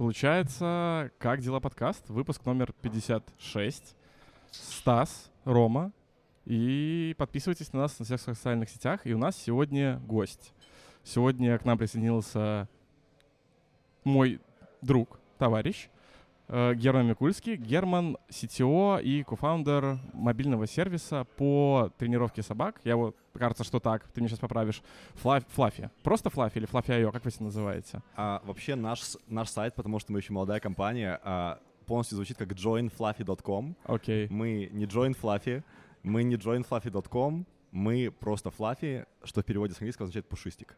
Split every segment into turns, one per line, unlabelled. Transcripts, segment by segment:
Получается, как дела подкаст? Выпуск номер 56. Стас, Рома. И подписывайтесь на нас на всех социальных сетях. И у нас сегодня гость. Сегодня к нам присоединился мой друг, товарищ, э, Герман Микульский. Герман — CTO и кофаундер мобильного сервиса по тренировке собак. Я вот, кажется, что так, ты меня сейчас поправишь. Фла- Флаффи. Просто Флаффи или Флаффи.io, как вы это называете?
А, вообще наш, наш сайт, потому что мы еще молодая компания, а, полностью звучит как joinfluffy.com.
Окей.
Мы не join Fluffy, мы не joinfluffy.com, мы просто Fluffy, что в переводе с английского означает пушистик.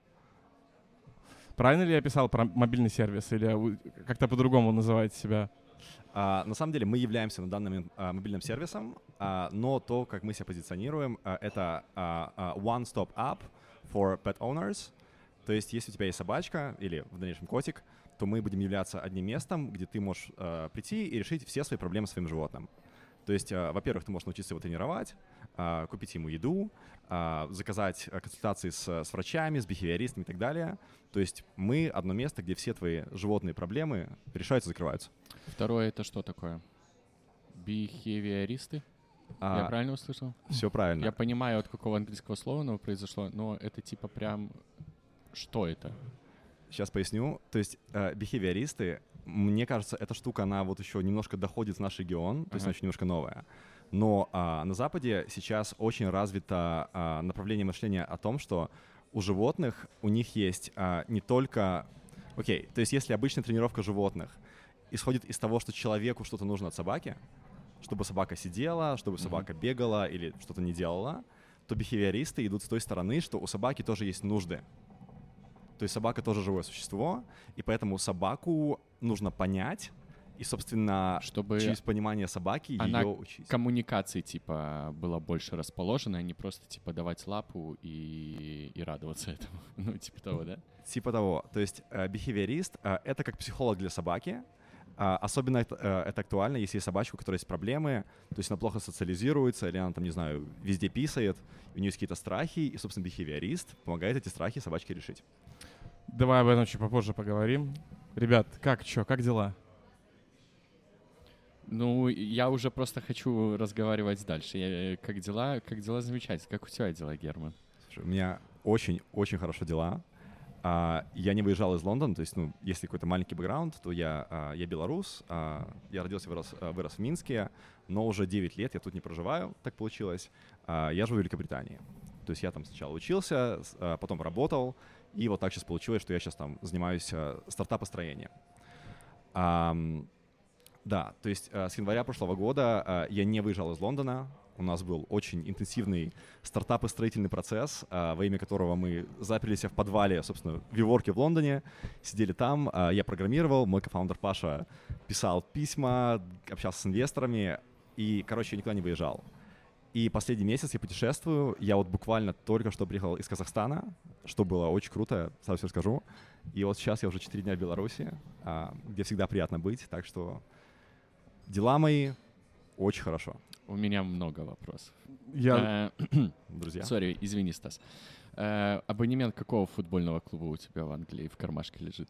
Правильно ли я писал про мобильный сервис или как-то по-другому называете себя?
А, на самом деле мы являемся на данный момент а, мобильным сервисом, а, но то, как мы себя позиционируем, а, это а, а, one-stop app for pet owners. То есть, если у тебя есть собачка или в дальнейшем котик, то мы будем являться одним местом, где ты можешь а, прийти и решить все свои проблемы с своим животным. То есть, а, во-первых, ты можешь научиться его тренировать, а, купить ему еду, а, заказать а, консультации с, с врачами, с бихевиористами и так далее. То есть мы одно место, где все твои животные проблемы решаются, закрываются.
Второе это что такое? Бихевиористы? Я
А,
правильно услышал?
Все правильно.
Я понимаю, от какого английского слова оно произошло, но это типа прям... Что это?
Сейчас поясню. То есть э, бихевиористы, мне кажется, эта штука, она вот еще немножко доходит в наш регион, то есть
Ага.
она еще немножко новая. Но а, на Западе сейчас очень развито а, направление мышления о том, что у животных у них есть а, не только... Окей, то есть если обычная тренировка животных исходит из того, что человеку что-то нужно от собаки, чтобы собака сидела, чтобы
Мгм.
собака бегала или что-то не делала, то бихевиористы идут с той стороны, что у собаки тоже есть нужды. То есть собака тоже живое существо, и поэтому собаку нужно понять, и, собственно,
Чтобы
через понимание собаки
она
ее учить.
коммуникации типа была больше расположена, а не просто типа давать лапу и, и радоваться этому. Ну, типа того, да?
Типа того. То есть э, бихевиорист э, — это как психолог для собаки. А, Особенно это, э, это актуально, если есть собачка, у которой есть проблемы, то есть она плохо социализируется, или она там, не знаю, везде писает, у нее есть какие-то страхи, и, собственно, бихевиорист помогает эти страхи собачке решить.
Давай об этом чуть попозже поговорим. Ребят, как, чё, как дела?
Ну, я уже просто хочу разговаривать дальше. Я, э, как дела? Как дела замечательно. Как у тебя дела, Герман?
Слушай, у меня очень-очень хорошо дела. А, я не выезжал из Лондона, то есть, ну, если какой-то маленький бэкграунд, то я, а, я белорус, а, я родился, вырос, а, вырос в Минске, но уже 9 лет я тут не проживаю, так получилось. А, я живу в Великобритании. То есть я там сначала учился, а, потом работал, и вот так сейчас получилось, что я сейчас там занимаюсь а, стартапостроением. Ам, да, то есть а, с января прошлого года а, я не выезжал из Лондона. У нас был очень интенсивный стартап и строительный процесс, а, во имя которого мы заперлись в подвале, собственно, в Виворке в Лондоне, сидели там, а, я программировал, мой кофаундер Паша писал письма, общался с инвесторами, и, короче, я никуда не выезжал. И последний месяц я путешествую. Я вот буквально только что приехал из Казахстана, что было очень круто, сразу все расскажу. И вот сейчас я уже 4 дня в Беларуси, а, где всегда приятно быть. Так что дела мои очень хорошо,
У меня много вопросов.
Я...
Э,
друзья.
Сори, извини, Стас. Э, Абонемент какого футбольного клуба у тебя в Англии в кармашке лежит?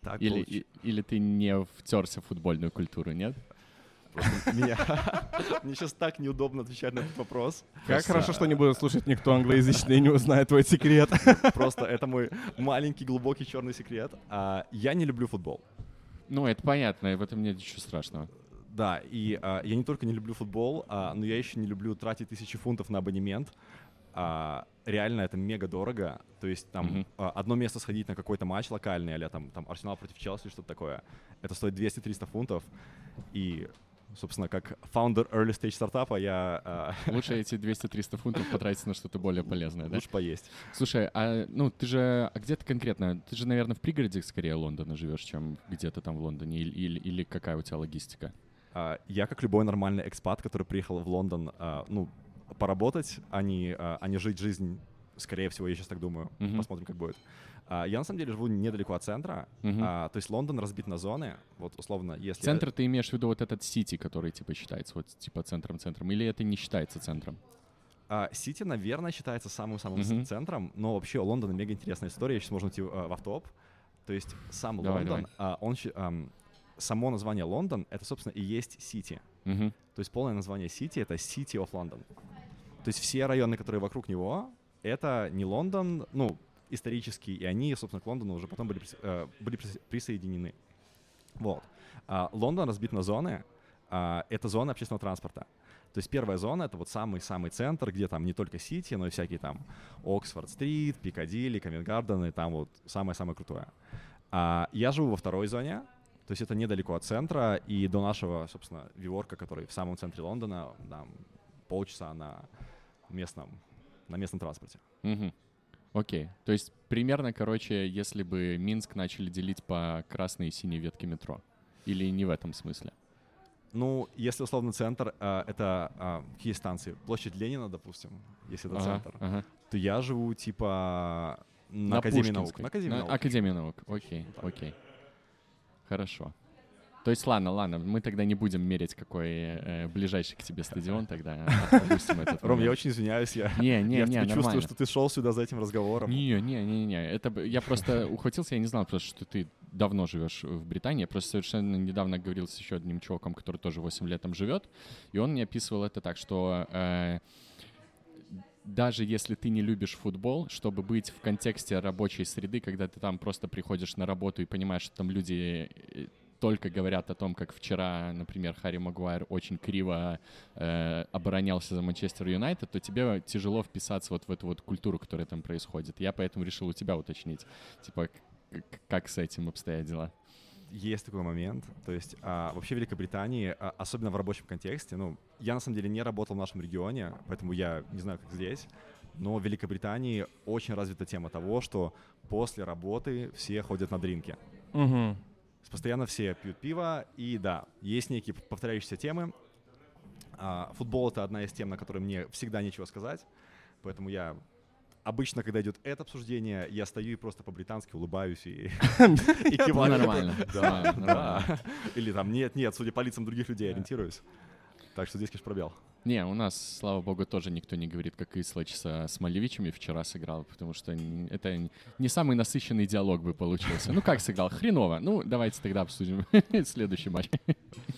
Так
Или,
получ-
и- или ты не втерся в футбольную культуру, нет?
Просто меня- Мне сейчас так неудобно отвечать на этот вопрос.
Как хорошо, что не будет слушать никто англоязычный и не узнает твой секрет.
Просто это мой маленький глубокий черный секрет. А, Я не люблю футбол.
Ну, это понятно, и в этом нет ничего страшного.
Да, и а, я не только не люблю футбол, а, но я еще не люблю тратить тысячи фунтов на абонемент. А, реально это мега дорого. То есть там
Мгм.
а, одно место сходить на какой-то матч локальный, или там, там Арсенал против Челси, что-то такое, это стоит 200-300 фунтов. И, собственно, как фаундер early stage стартапа я а,
Лучше эти 200-300 фунтов потратить на что-то более полезное, да?
лучше поесть.
Слушай, а ну ты же, а где ты конкретно? Ты же, наверное, в пригороде скорее Лондона живешь, чем где-то там в Лондоне, или, или, или какая у тебя логистика?
А, Я, как любой нормальный экспат, который приехал в Лондон, а, ну, поработать, а не, а не жить жизнь, скорее всего, я сейчас так думаю.
Мгм.
Посмотрим, как будет. А, Я, на самом деле, живу недалеко от центра.
Мгм.
А, То есть Лондон разбит на зоны. Вот, условно, если...
Центр ты имеешь в виду вот этот Сити, который типа считается вот типа центром-центром, или это не считается центром?
А, Сити, наверное, считается самым-самым
Мгм.
центром, но вообще у Лондона мега интересная история. Сейчас можно идти а, в автоп. То есть сам
Давай,
Лондон, а, он, само название Лондон, это, собственно, и есть Сити.
Мгм.
То есть полное название Сити — это City of London. То есть все районы, которые вокруг него, это не Лондон, ну, исторически, и они, собственно, к Лондону уже потом были, э, были прис- присоединены. Вот. А, Лондон разбит на зоны. А, это зоны общественного транспорта. То есть первая зона — это вот самый-самый центр, где там не только Сити, но и всякие там Оксфорд-стрит, Пикадилли, Ковент-Гарден, и там вот самое-самое крутое. А, я живу во второй зоне, то есть это недалеко от центра, и до нашего, собственно, Виворка, который в самом центре Лондона, там полчаса на местном, на местном транспорте.
Мгм. Окей. То есть примерно, короче, если бы Минск начали делить по красной и синей ветке метро. Или не в этом смысле?
Ну, если условно центр, а, это а, какие станции? Площадь Ленина, допустим, если это
Ага,
центр,
ага.
то я живу типа на, Академии наук. На Академии
На
наук.
Академии наук. Окей,
Так.
окей. Хорошо. То есть, ладно, ладно, мы тогда не будем мерить, какой э, ближайший к тебе стадион, тогда этот
Ром, я очень извиняюсь, я,
Не, не,
я
не,
чувствую, что ты шел сюда за этим разговором.
Не, не, не, не. Это б- я просто ухватился, я не знал просто, что ты давно живешь в Британии. Я просто совершенно недавно говорил с еще одним чуваком, который тоже 8 лет там живет, и он мне описывал это так, что э, даже если ты не любишь футбол, чтобы быть в контексте рабочей среды, когда ты там просто приходишь на работу и понимаешь, что там люди э, только говорят о том, как вчера, например, Харри Магуайр очень криво э, оборонялся за Манчестер Юнайтед, то тебе тяжело вписаться вот в эту вот культуру, которая там происходит. Я поэтому решил у тебя уточнить, типа, как с этим обстоят дела.
Есть такой момент. То есть а, вообще в Великобритании, а, особенно в рабочем контексте, ну, я на самом деле не работал в нашем регионе, поэтому я не знаю, как здесь, но в Великобритании очень развита тема того, что после работы все ходят на дринки.
Мгм.
Постоянно все пьют пиво, и да, есть некие повторяющиеся темы. А, футбол — это одна из тем, на которой мне всегда нечего сказать, поэтому я обычно, когда идет это обсуждение, я стою и просто по-британски улыбаюсь и, и киваю. да.
нормально.
Или там нет, нет, судя по лицам других людей ориентируюсь. Так что здесь, конечно, пробел.
Не, у нас, слава богу, тоже никто не говорит, как Ислач со Смолевичами вчера сыграл, потому что это не самый насыщенный диалог бы получился. Ну как сыграл? Хреново. Ну, давайте тогда обсудим следующий матч.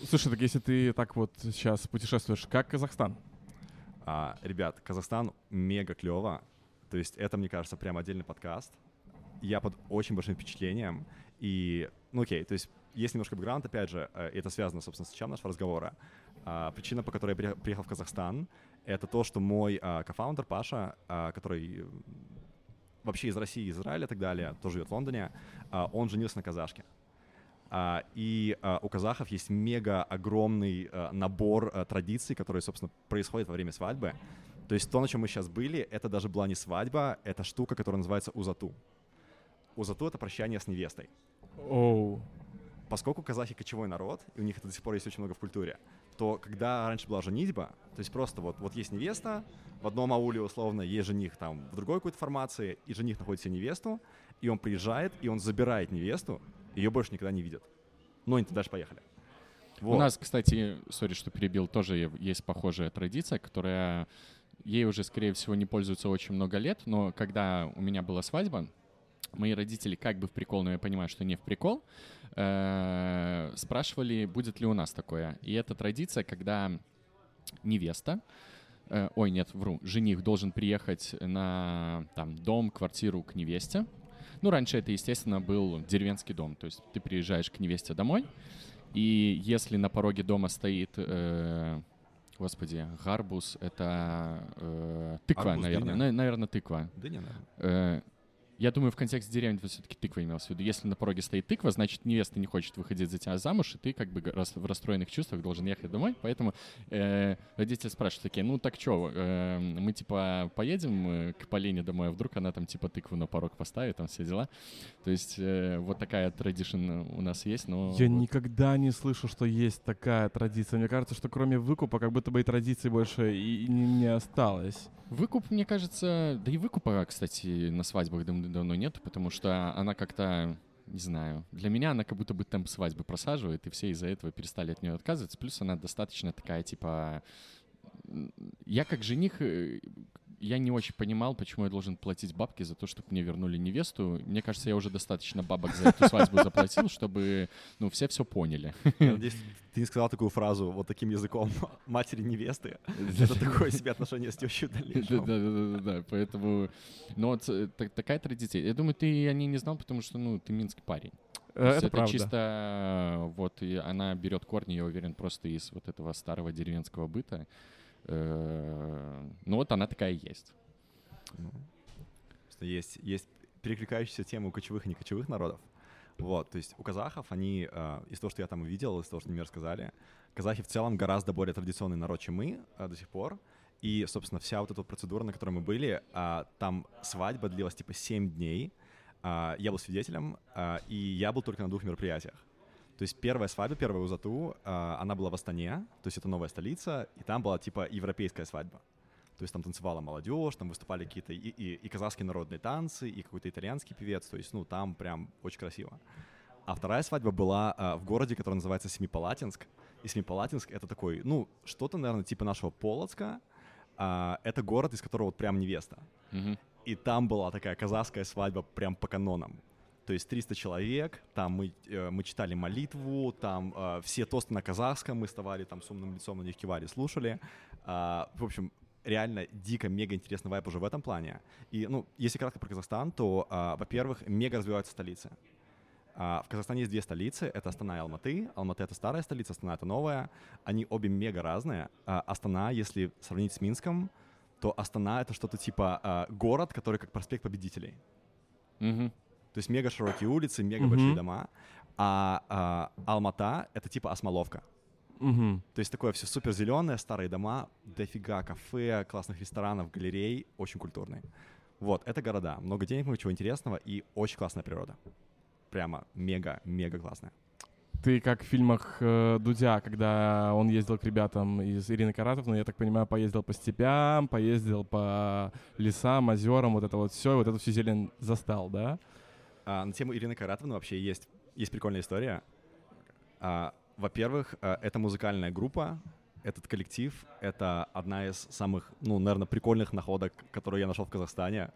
Слушай, так если ты так вот сейчас путешествуешь, как Казахстан?
А, ребят, Казахстан мега клево. То есть это, мне кажется, прям отдельный подкаст. Я под очень большим впечатлением. И, ну окей, то есть есть немножко бэкграунд, опять же, э, и это связано, собственно, с началом нашего разговора. А, причина, по которой я приех- приехал в Казахстан, это то, что мой а, кофаундер Паша, а, который вообще из России, Израиля и так далее, тоже живет в Лондоне, а, он женился на казашке. А, и а, у казахов есть мега огромный а, набор традиций, которые, собственно, происходят во время свадьбы. То есть то, на чем мы сейчас были, это даже была не свадьба, это штука, которая называется узату. Узату — это прощание с невестой.
Оу.
Поскольку казахи кочевой народ, и у них это до сих пор есть очень много в культуре, то когда раньше была женитьба, то есть просто вот, вот есть невеста, в одном ауле условно есть жених там в другой какой-то формации, и жених находит себе невесту, и он приезжает, и он забирает невесту, ее больше никогда не видят. Ну, они дальше поехали.
У
Вот.
нас, кстати, сори, что перебил, тоже есть похожая традиция, которая ей уже, скорее всего, не пользуется очень много лет, но когда у меня была свадьба, мои родители как бы в прикол, но я понимаю, что не в прикол, э, спрашивали, будет ли у нас такое. И это традиция, когда невеста, э, ой, нет, вру, жених должен приехать на там дом, квартиру к невесте. Ну, раньше это, естественно, был деревенский дом, то есть ты приезжаешь к невесте домой, и если на пороге дома стоит, э, господи, гарбуз, это э, тыква,
Арбуз,
наверное,
дыня?
наверное, тыква.
Да не, наверное.
Э, я думаю, в контексте деревни все-таки тыква имелась в виду. Если на пороге стоит тыква, значит, невеста не хочет выходить за тебя замуж, и ты как бы в расстроенных чувствах должен ехать домой. Поэтому э, родители спрашивают такие, ну так что, мы типа поедем э, к Полине домой, а вдруг она там типа тыкву на порог поставит, там все дела. То есть э, вот такая традишн у нас есть, но...
Я
вот-
никогда не слышу, что есть такая традиция. Мне кажется, что кроме выкупа, как будто бы и традиций больше и не, не осталось.
Выкуп, мне кажется, да и выкупа, кстати, на свадьбах дав- давно нет, потому что она как-то, не знаю, для меня она как будто бы темп свадьбы просаживает, и все из-за этого перестали от нее отказываться. Плюс она достаточно такая, типа, я как жених, э, я не очень понимал, почему я должен платить бабки за то, чтобы мне вернули невесту. Мне кажется, я уже достаточно бабок за эту свадьбу заплатил, чтобы, ну, все все поняли.
Надеюсь, ты не сказал такую фразу вот таким языком матери невесты. Это такое себе отношение с тещей
Да, да, да, да, поэтому, ну вот э, такая традиция. Я думаю, ты о ней не знал, потому что, ну, ты минский парень.
Это, это правда.
чисто вот и она берет корни, я уверен, просто из вот этого старого деревенского быта. Э, ну вот она такая есть.
Ну, есть, есть перекликающиеся темы у кочевых и некочевых народов. Вот, то есть у казахов они, э, из того, что я там увидел, из того, что мне рассказали, казахи в целом гораздо более традиционный народ, чем мы э, до сих пор. И, собственно, вся вот эта процедура, на которой мы были, там свадьба длилась типа 7 дней. Я был свидетелем, и я был только на двух мероприятиях. То есть первая свадьба, первая узату, э, она была в Астане, то есть это новая столица, и там была типа европейская свадьба. То есть там танцевала молодежь, там выступали какие-то и, и, и казахские народные танцы, и какой-то итальянский певец, то есть, ну, там прям очень красиво. А вторая свадьба была э, в городе, который называется Семипалатинск. И Семипалатинск — это такой, ну, что-то, наверное, типа нашего Полоцка. Э, это город, из которого вот прям невеста. Mm-hmm. И там была такая казахская свадьба прям по канонам. То есть 300 человек, там мы, э, мы читали молитву, там э, все тосты на казахском, мы вставали там с умным лицом, на них кивали, слушали. Э, в общем, реально дико, мега интересный вайп уже в этом плане. И, ну, если кратко про Казахстан, то, э, во-первых, мега развиваются столицы. Uh, в Казахстане есть две столицы, это Астана и Алматы. Алматы — это старая столица, Астана — это новая. Они обе мега разные. Астана, если сравнить с Минском, то Астана — это что-то типа город, который как проспект победителей.
Mm-hmm.
То есть мега широкие улицы, мега большие mm-hmm. дома. А, а Алмата — это типа осмоловка.
Mm-hmm.
То есть такое все супер зеленое, старые дома, дофига кафе, классных ресторанов, галерей, очень культурные. Вот, это города. Много денег, много чего интересного и очень классная природа. Прямо мега-мега классная.
Ты как в фильмах э, Дудя, когда он ездил к ребятам из Ирины Каратовны, я так понимаю, поездил по степям, поездил по лесам, озерам, вот это вот все, вот эту всю зелень застал, да?
А, на тему Ирины Каратовны вообще есть, есть прикольная история. А, во-первых, а, это музыкальная группа, этот коллектив — это одна из самых, ну, наверное, прикольных находок, которые я нашел в Казахстане.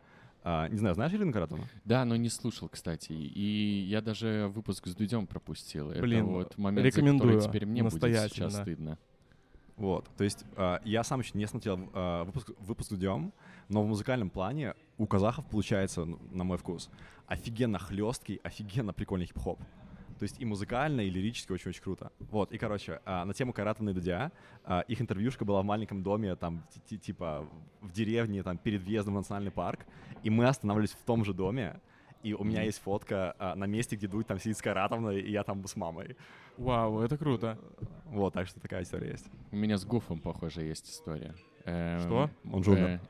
А, не знаю, знаешь Ирину Каратовну?
Да, но не слушал, кстати. И я даже выпуск с Дудем пропустил.
Блин,
это
вот момент, рекомендую, за теперь мне будет сейчас
стыдно.
Вот, то есть э, я сам еще не смотрел э, выпуск, выпуск Дудем, но в музыкальном плане у казахов получается, на мой вкус, офигенно хлесткий, офигенно прикольный хип-хоп. То есть и музыкально, и лирически очень-очень круто. Вот, и, короче, а, на тему Каратовны и Дудя, а, их интервьюшка была в маленьком доме, там, типа, в деревне, там, перед въездом в национальный парк, и мы останавливались в том же доме, и у меня есть фотка а, на месте, где Дудь там сидит с Каратовной, и я там с мамой.
Вау, это круто.
Вот, так что такая история есть.
У меня с Гуфом, похоже, есть история.
Эм, Что?
Он же умер.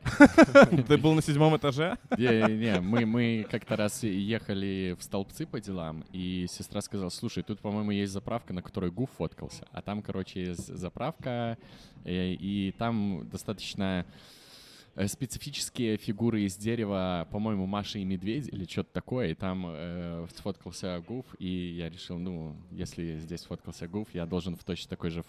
Ты был на седьмом этаже?
Не-не, мы, мы как-то раз ехали в столбцы по делам, и сестра сказала, слушай, тут, по-моему, есть заправка, на которой Гуф фоткался. А там, короче, есть заправка, и, э, и там достаточно Э, специфические фигуры из дерева, по-моему, Маша и Медведь или что-то такое, и там э, сфоткался Гуф, и я решил, ну, если здесь сфоткался Гуф, я должен в точно такой же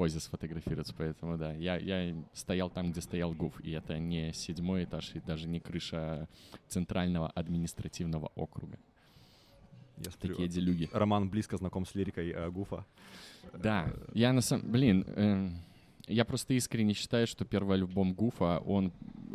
позе сфотографироваться, поэтому, да, я, я стоял там, где стоял Гуф, и это не седьмой этаж, и даже не крыша центрального административного округа.
Я
смотрю, Такие делюги.
Роман близко знаком с лирикой э, Гуфа.
Да, я на самом... Блин, э, я просто искренне считаю, что первый альбом Гуфа, он,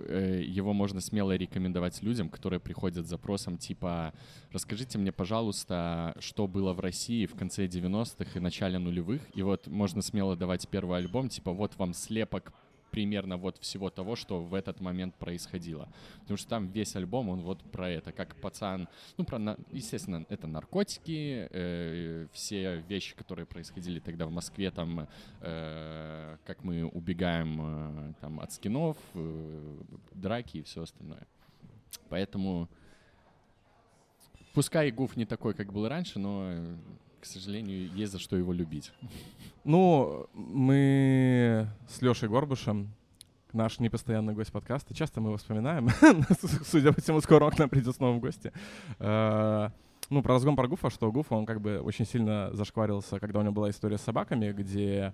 э, его можно смело рекомендовать людям, которые приходят с запросом типа «Расскажите мне, пожалуйста, что было в России в конце 90-х и начале нулевых». И вот можно смело давать первый альбом, типа «Вот вам слепок примерно вот всего того, что в этот момент происходило. Потому что там весь альбом, он вот про это, как пацан, ну, про, естественно, это наркотики, э, все вещи, которые происходили тогда в Москве, там, э, как мы убегаем э, там от скинов, э, драки и все остальное. Поэтому пускай Гуф не такой, как был раньше, но к сожалению, есть за что его любить.
Ну, мы с Лешей Горбушем, наш непостоянный гость подкаста, часто мы его вспоминаем. Судя по всему, скоро он к нам придет снова в гости. Э, ну, про разгон про Гуфа, что Гуфа, он как бы очень сильно зашкварился, когда у него была история с собаками, где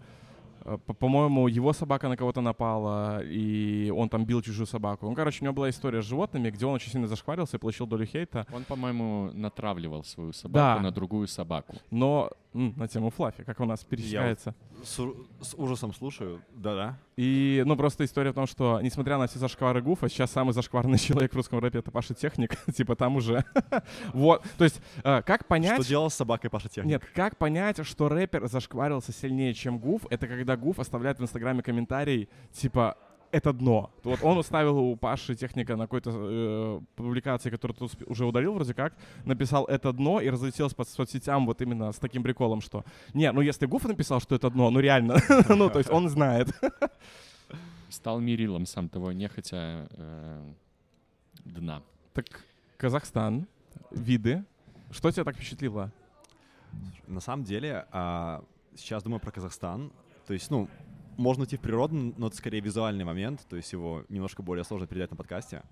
По-моему, его собака на кого-то напала, и он там бил чужую собаку. Ну, короче, у него была история с животными, где он очень сильно зашкварился и получил долю хейта.
Он, по-моему, натравливал свою собаку
Да.
на другую собаку.
Но на тему Флаффи, как у нас пересекается.
С, у- с ужасом слушаю. Да-да.
И, ну, просто история в том, что, несмотря на все зашквары Гуфа, сейчас самый зашкварный человек в русском рэпе — это Паша Техник. типа там уже... вот. То есть, э, как понять...
Что делал с собакой Паша Техник?
Нет, как понять, что рэпер зашкварился сильнее, чем Гуф? Это когда Гуф оставляет в Инстаграме комментарий, типа, это дно. Вот он уставил у Паши техника на какой-то э, публикации, которую ты успе- уже удалил вроде как, написал это дно и разлетелся по соцсетям вот именно с таким приколом, что не, ну если Гуф написал, что это дно, ну реально, ну то есть он знает.
Стал мерилом сам того нехотя э, дна.
Так, Казахстан, виды. Что тебя так впечатлило?
На самом деле, а, сейчас думаю про Казахстан. То есть, ну, можно идти в природу, но это скорее визуальный момент, то есть его немножко более сложно передать на подкасте.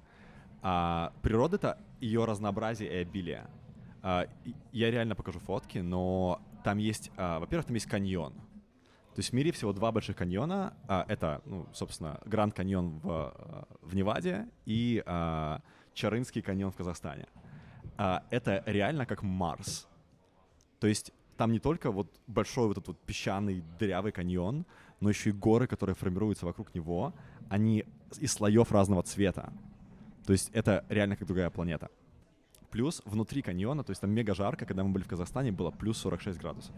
А природа — это ее разнообразие и обилие. А, я реально покажу фотки, но там есть, а, во-первых, там есть каньон. То есть в мире всего два больших каньона. А, это, ну, собственно, Гранд каньон в, а, в Неваде и а, Чарынский каньон в Казахстане. А, это реально как Марс. То есть там не только вот большой вот этот вот песчаный дырявый каньон, но еще и горы, которые формируются вокруг него, они из слоев разного цвета. То есть это реально как другая планета. Плюс внутри каньона, то есть там мега жарко, когда мы были в Казахстане, было плюс 46 градусов.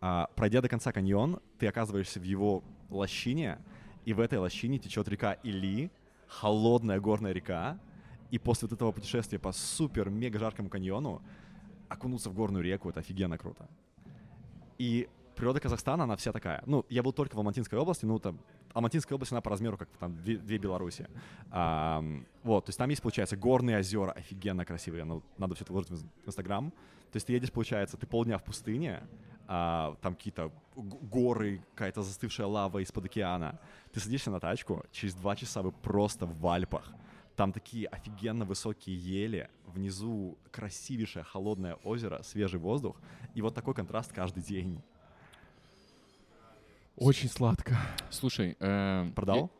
А, пройдя до конца каньон, ты оказываешься в его лощине, и в этой лощине течет река Или, холодная горная река, и после вот этого путешествия по супер-мега жаркому каньону окунуться в горную реку, это офигенно круто. И природа Казахстана, она вся такая. Ну, я был только в Алматинской области, ну, там, Алматинская область, она по размеру, как там две, две Беларуси. Ам, вот, то есть там есть, получается, горные озера, офигенно красивые, ну, надо все это выложить в Инс- в Инстаграм. То есть ты едешь, получается, ты полдня в пустыне, а, там какие-то горы, какая-то застывшая лава из-под океана. Ты садишься на тачку, через два часа вы просто в Альпах. Там такие офигенно высокие ели, внизу красивейшее холодное озеро, свежий воздух, и вот такой контраст каждый день.
Очень сладко.
Слушай, э,
Продал?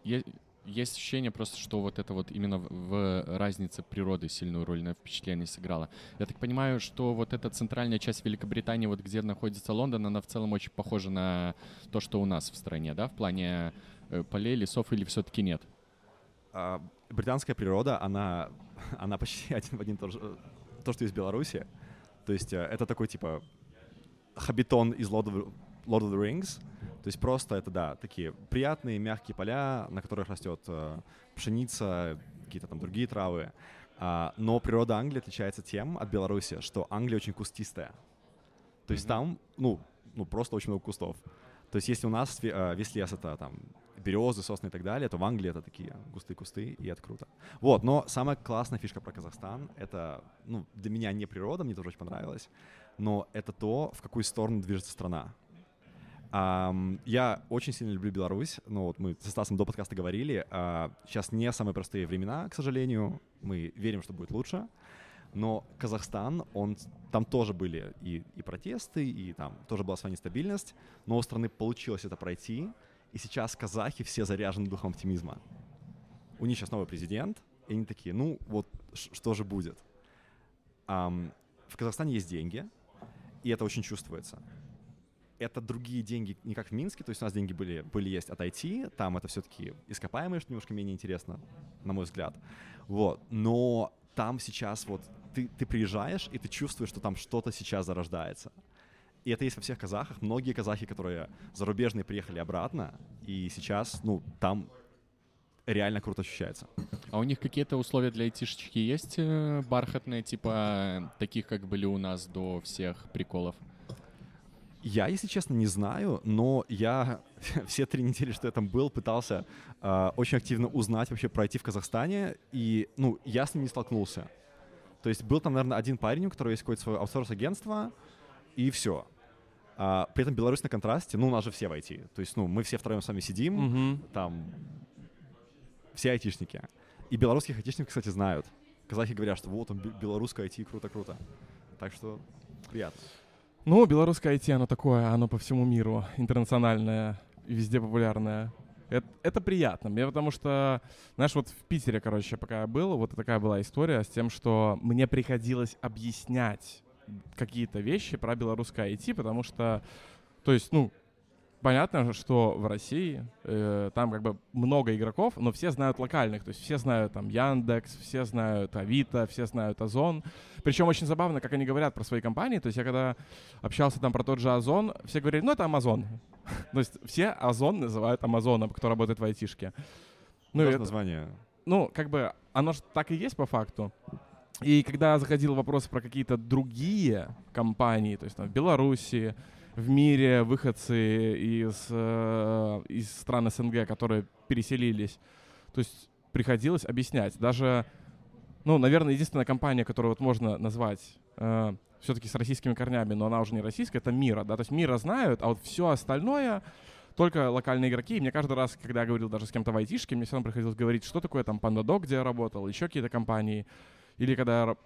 есть ощущение просто, что вот это вот именно в, в разнице природы сильную роль на впечатление сыграла. Я так понимаю, что вот эта центральная часть Великобритании, вот где находится Лондон, она в целом очень похожа на то, что у нас в стране, да, в плане э, полей, лесов или все-таки нет?
А, британская природа, она, она почти один в один то, же, то, что есть в Беларуси. То есть э, это такой типа хабитон из Lord of, Lord of the Rings. То есть просто это, да, такие приятные мягкие поля, на которых растет э, пшеница, какие-то там другие травы. А, но природа Англии отличается тем от Беларуси, что Англия очень кустистая. То есть
Мгм.
там, ну, ну, просто очень много кустов. То есть если у нас э, весь лес это там березы, сосны и так далее, то в Англии это такие густые кусты, и это круто. Вот, но самая классная фишка про Казахстан — это, ну, для меня не природа, мне тоже очень понравилось, но это то, в какую сторону движется страна. Я очень сильно люблю Беларусь. Ну, вот мы со Стасом до подкаста говорили. а, сейчас не самые простые времена, к сожалению. Мы верим, что будет лучше. Но Казахстан, он, там тоже были и, и протесты, и там тоже была своя нестабильность. Но у страны получилось это пройти. И сейчас казахи все заряжены духом оптимизма. У них сейчас новый президент, и они такие, ну вот что же будет? В Казахстане есть деньги, и это очень чувствуется это другие деньги, не как в Минске, то есть у нас деньги были, были есть от IT, там это все-таки ископаемые, что немножко менее интересно, на мой взгляд. Вот. Но там сейчас вот ты, ты приезжаешь, и ты чувствуешь, что там что-то сейчас зарождается. И это есть во всех казахах. Многие казахи, которые зарубежные, приехали обратно, и сейчас, ну, там реально круто ощущается.
А у них какие-то условия для айтишечки есть э, бархатные, типа таких, как были у нас до всех приколов?
Я, если честно, не знаю, но я все три недели, что я там был, пытался э, очень активно узнать вообще пройти в Казахстане, и, ну, я с ним не столкнулся. То есть был там, наверное, один парень, у которого есть какое-то свое аутсорс-агентство, и все. А, при этом Беларусь на контрасте, ну, у нас же все в IT. То есть, ну, мы все втроем с вами сидим,
Мгм.
там все айтишники. И белорусских айтишников, кстати, знают. Казахи говорят, что вот он бе- белорусское IT, круто-круто. Так что приятно.
Ну, белорусское IT, оно такое, оно по всему миру, интернациональное. везде популярная. Это, это приятно мне, потому что, знаешь, вот в Питере, короче, пока я был, вот такая была история с тем, что мне приходилось объяснять какие-то вещи про белорусское IT, потому что, то есть, ну, понятно, что в России э, там как бы много игроков, но все знают локальных. То есть все знают там Яндекс, все знают Авито, все знают Озон. Причем очень забавно, как они говорят про свои компании. То есть я когда общался там про тот же Озон, все говорили, ну это Амазон. То есть все Озон называют Амазоном, кто работает в айтишке.
Ну, это название.
Ну, как бы оно же так и есть по факту. И когда заходил вопрос про какие-то другие компании, то есть там в Беларуси, в мире выходцы из, э, из стран СНГ, которые переселились. То есть приходилось объяснять. Даже, ну, наверное, единственная компания, которую вот можно назвать э, все-таки с российскими корнями, но она уже не российская, это Мира, да, то есть Мира знают, а вот все остальное только локальные игроки. И мне каждый раз, когда я говорил даже с кем-то в айтишке, мне все равно приходилось говорить, что такое там PandaDog, где я работал, еще какие-то компании. Или когда я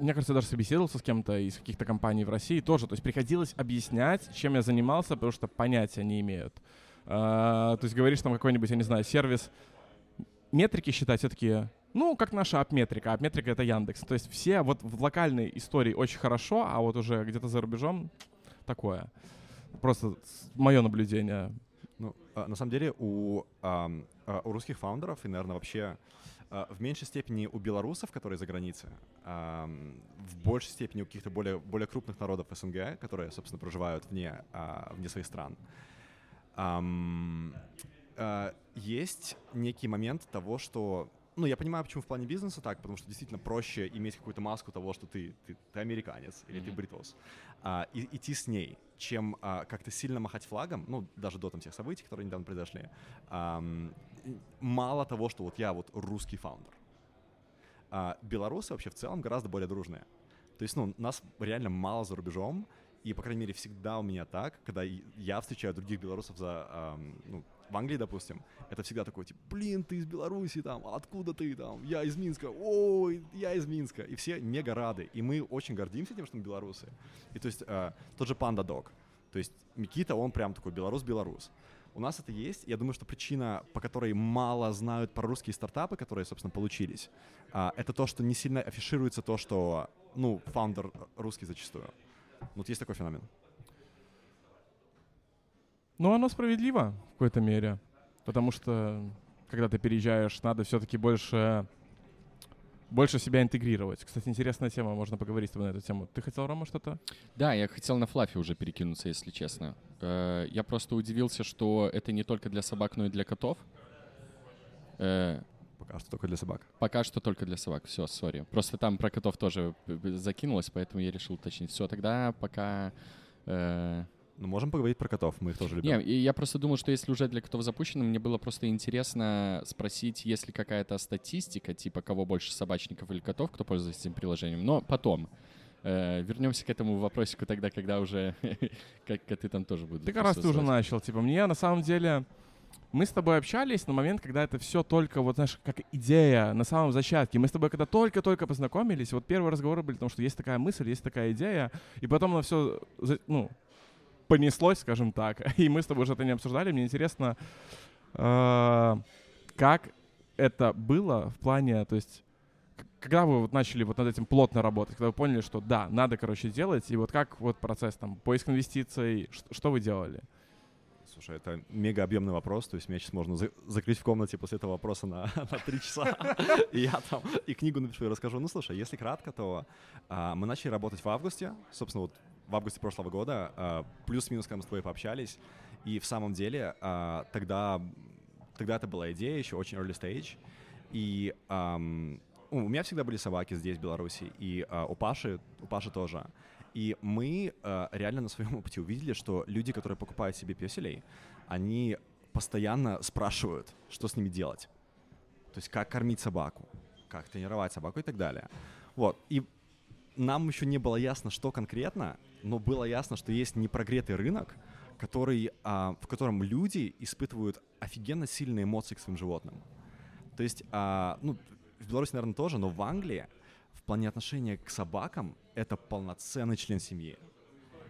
мне кажется, я даже собеседовался с кем-то из каких-то компаний в России тоже. То есть приходилось объяснять, чем я занимался, потому что понятия не имеют. А, то есть говоришь там какой-нибудь, я не знаю, сервис метрики считать все-таки, ну, как наша апметрика. Апметрика — это Яндекс. То есть все вот в локальной истории очень хорошо, а вот уже где-то за рубежом такое. Просто мое наблюдение.
Ну, а, на самом деле у, а, у русских фаундеров и, наверное, вообще в меньшей степени у белорусов, которые за границей, в большей степени у каких-то более, более крупных народов СНГ, которые, собственно, проживают вне, а, вне своих стран. А, есть некий момент того, что ну, я понимаю, почему в плане бизнеса так, потому что действительно проще иметь какую-то маску того, что ты, ты, ты американец или mm-hmm. ты бритос, а, и идти с ней, чем а, как-то сильно махать флагом, ну, даже до там тех событий, которые недавно произошли, а, мало того, что вот я вот русский фаундер. А белорусы вообще в целом гораздо более дружные. То есть, ну, нас реально мало за рубежом, и, по крайней мере, всегда у меня так, когда я встречаю других белорусов за, эм, ну, в Англии, допустим, это всегда такой, типа, блин, ты из Беларуси, там, откуда ты, там, я из Минска, ой, я из Минска. И все мега рады. И мы очень гордимся тем, что мы белорусы. И то есть э, тот же Панда Дог. То есть Микита, он прям такой белорус-белорус. У нас это есть. Я думаю, что причина, по которой мало знают про русские стартапы, которые, собственно, получились, а, это то, что не сильно афишируется то, что, ну, фаундер русский зачастую. Вот есть такой феномен.
Ну, оно справедливо в какой-то мере. Потому что, когда ты переезжаешь, надо все-таки больше больше себя интегрировать. Кстати, интересная тема, можно поговорить с тобой на эту тему. Ты хотел, Рома, что-то?
Да, я хотел на Флафе уже перекинуться, если честно. Э, я просто удивился, что это не только для собак, но и для котов.
Э, пока что только для собак.
Пока что только для собак. Все, сори. Просто там про котов тоже закинулось, поэтому я решил уточнить. Все, тогда пока э,
ну, можем поговорить про котов, мы их тоже любим.
Не, я просто думал, что если уже для котов запущено, мне было просто интересно спросить, есть ли какая-то статистика, типа кого больше собачников или котов, кто пользуется этим приложением. Но потом. Э, вернемся к этому вопросику тогда, когда уже как коты там тоже будут.
Ты как раз ты уже начал. Типа, мне на самом деле мы с тобой общались на момент, когда это все только, вот знаешь, как идея на самом зачатке. Мы с тобой когда только-только познакомились, вот первые разговоры были о том, что есть такая мысль, есть такая идея, и потом на все, ну, понеслось, скажем так. И мы с тобой уже это не обсуждали. Мне интересно, э, как это было в плане, то есть, когда вы вот начали вот над этим плотно работать, когда вы поняли, что да, надо, короче, делать, и вот как вот процесс там, поиск инвестиций, что, вы делали?
Слушай, это мега объемный вопрос, то есть меня сейчас можно за- закрыть в комнате после этого вопроса на, на три часа, и я там и книгу напишу и расскажу. Ну, слушай, если кратко, то а, мы начали работать в августе, собственно, вот в августе прошлого года, а, плюс-минус, когда мы с тобой пообщались, и в самом деле а, тогда, тогда это была идея, еще очень early stage, и um, у меня всегда были собаки здесь, в Беларуси, и uh, у Паши, у Паши тоже. И мы uh, реально на своем опыте увидели, что люди, которые покупают себе песелей, они постоянно спрашивают, что с ними делать. То есть как кормить собаку, как тренировать собаку и так далее. Вот. И нам еще не было ясно, что конкретно, но было ясно, что есть непрогретый рынок, который, а, в котором люди испытывают офигенно сильные эмоции к своим животным. То есть, а, ну, в Беларуси, наверное, тоже, но в Англии в плане отношения к собакам это полноценный член семьи.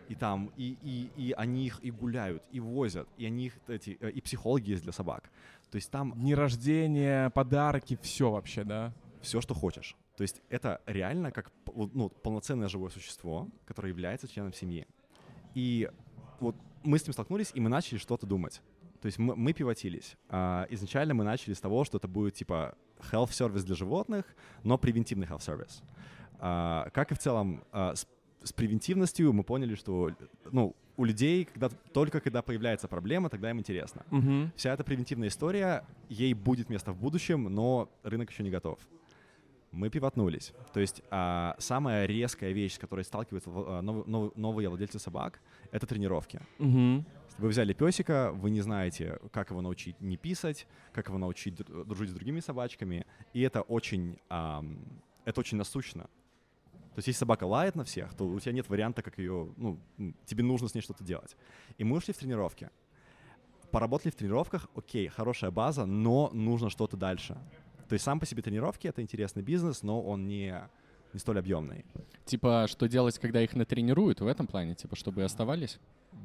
и там, и, и, и они их и гуляют, и возят, и они их, эти, э, и психологи есть для собак. То есть там
Дни рождения, подарки, все вообще, да?
все, что хочешь. То есть это реально как ну, полноценное живое существо, которое является членом семьи. И вот мы с ним столкнулись, и мы начали что-то думать. То есть мы, мы пивотились. А, изначально мы начали с того, что это будет типа health service для животных, но превентивный health service. А, как и в целом а, с, с превентивностью мы поняли, что ну, у людей, когда, только когда появляется проблема, тогда им интересно.
Угу.
Вся эта превентивная история, ей будет место в будущем, но рынок еще не готов. Мы пивотнулись. То есть а, самая резкая вещь, с которой сталкиваются а, нов- нов- новые владельцы собак, это тренировки.
Угу.
Вы взяли песика, вы не знаете, как его научить не писать, как его научить дру- дружить с другими собачками, и это очень, ам, это очень насущно. То есть если собака лает на всех, то у тебя нет варианта, как ее, ну, тебе нужно с ней что-то делать. И мы ушли в тренировки. Поработали в тренировках, окей, хорошая база, но нужно что-то дальше. То есть сам по себе тренировки — это интересный бизнес, но он не, не столь объемный.
Типа, что делать, когда их натренируют в этом плане? Типа, чтобы оставались?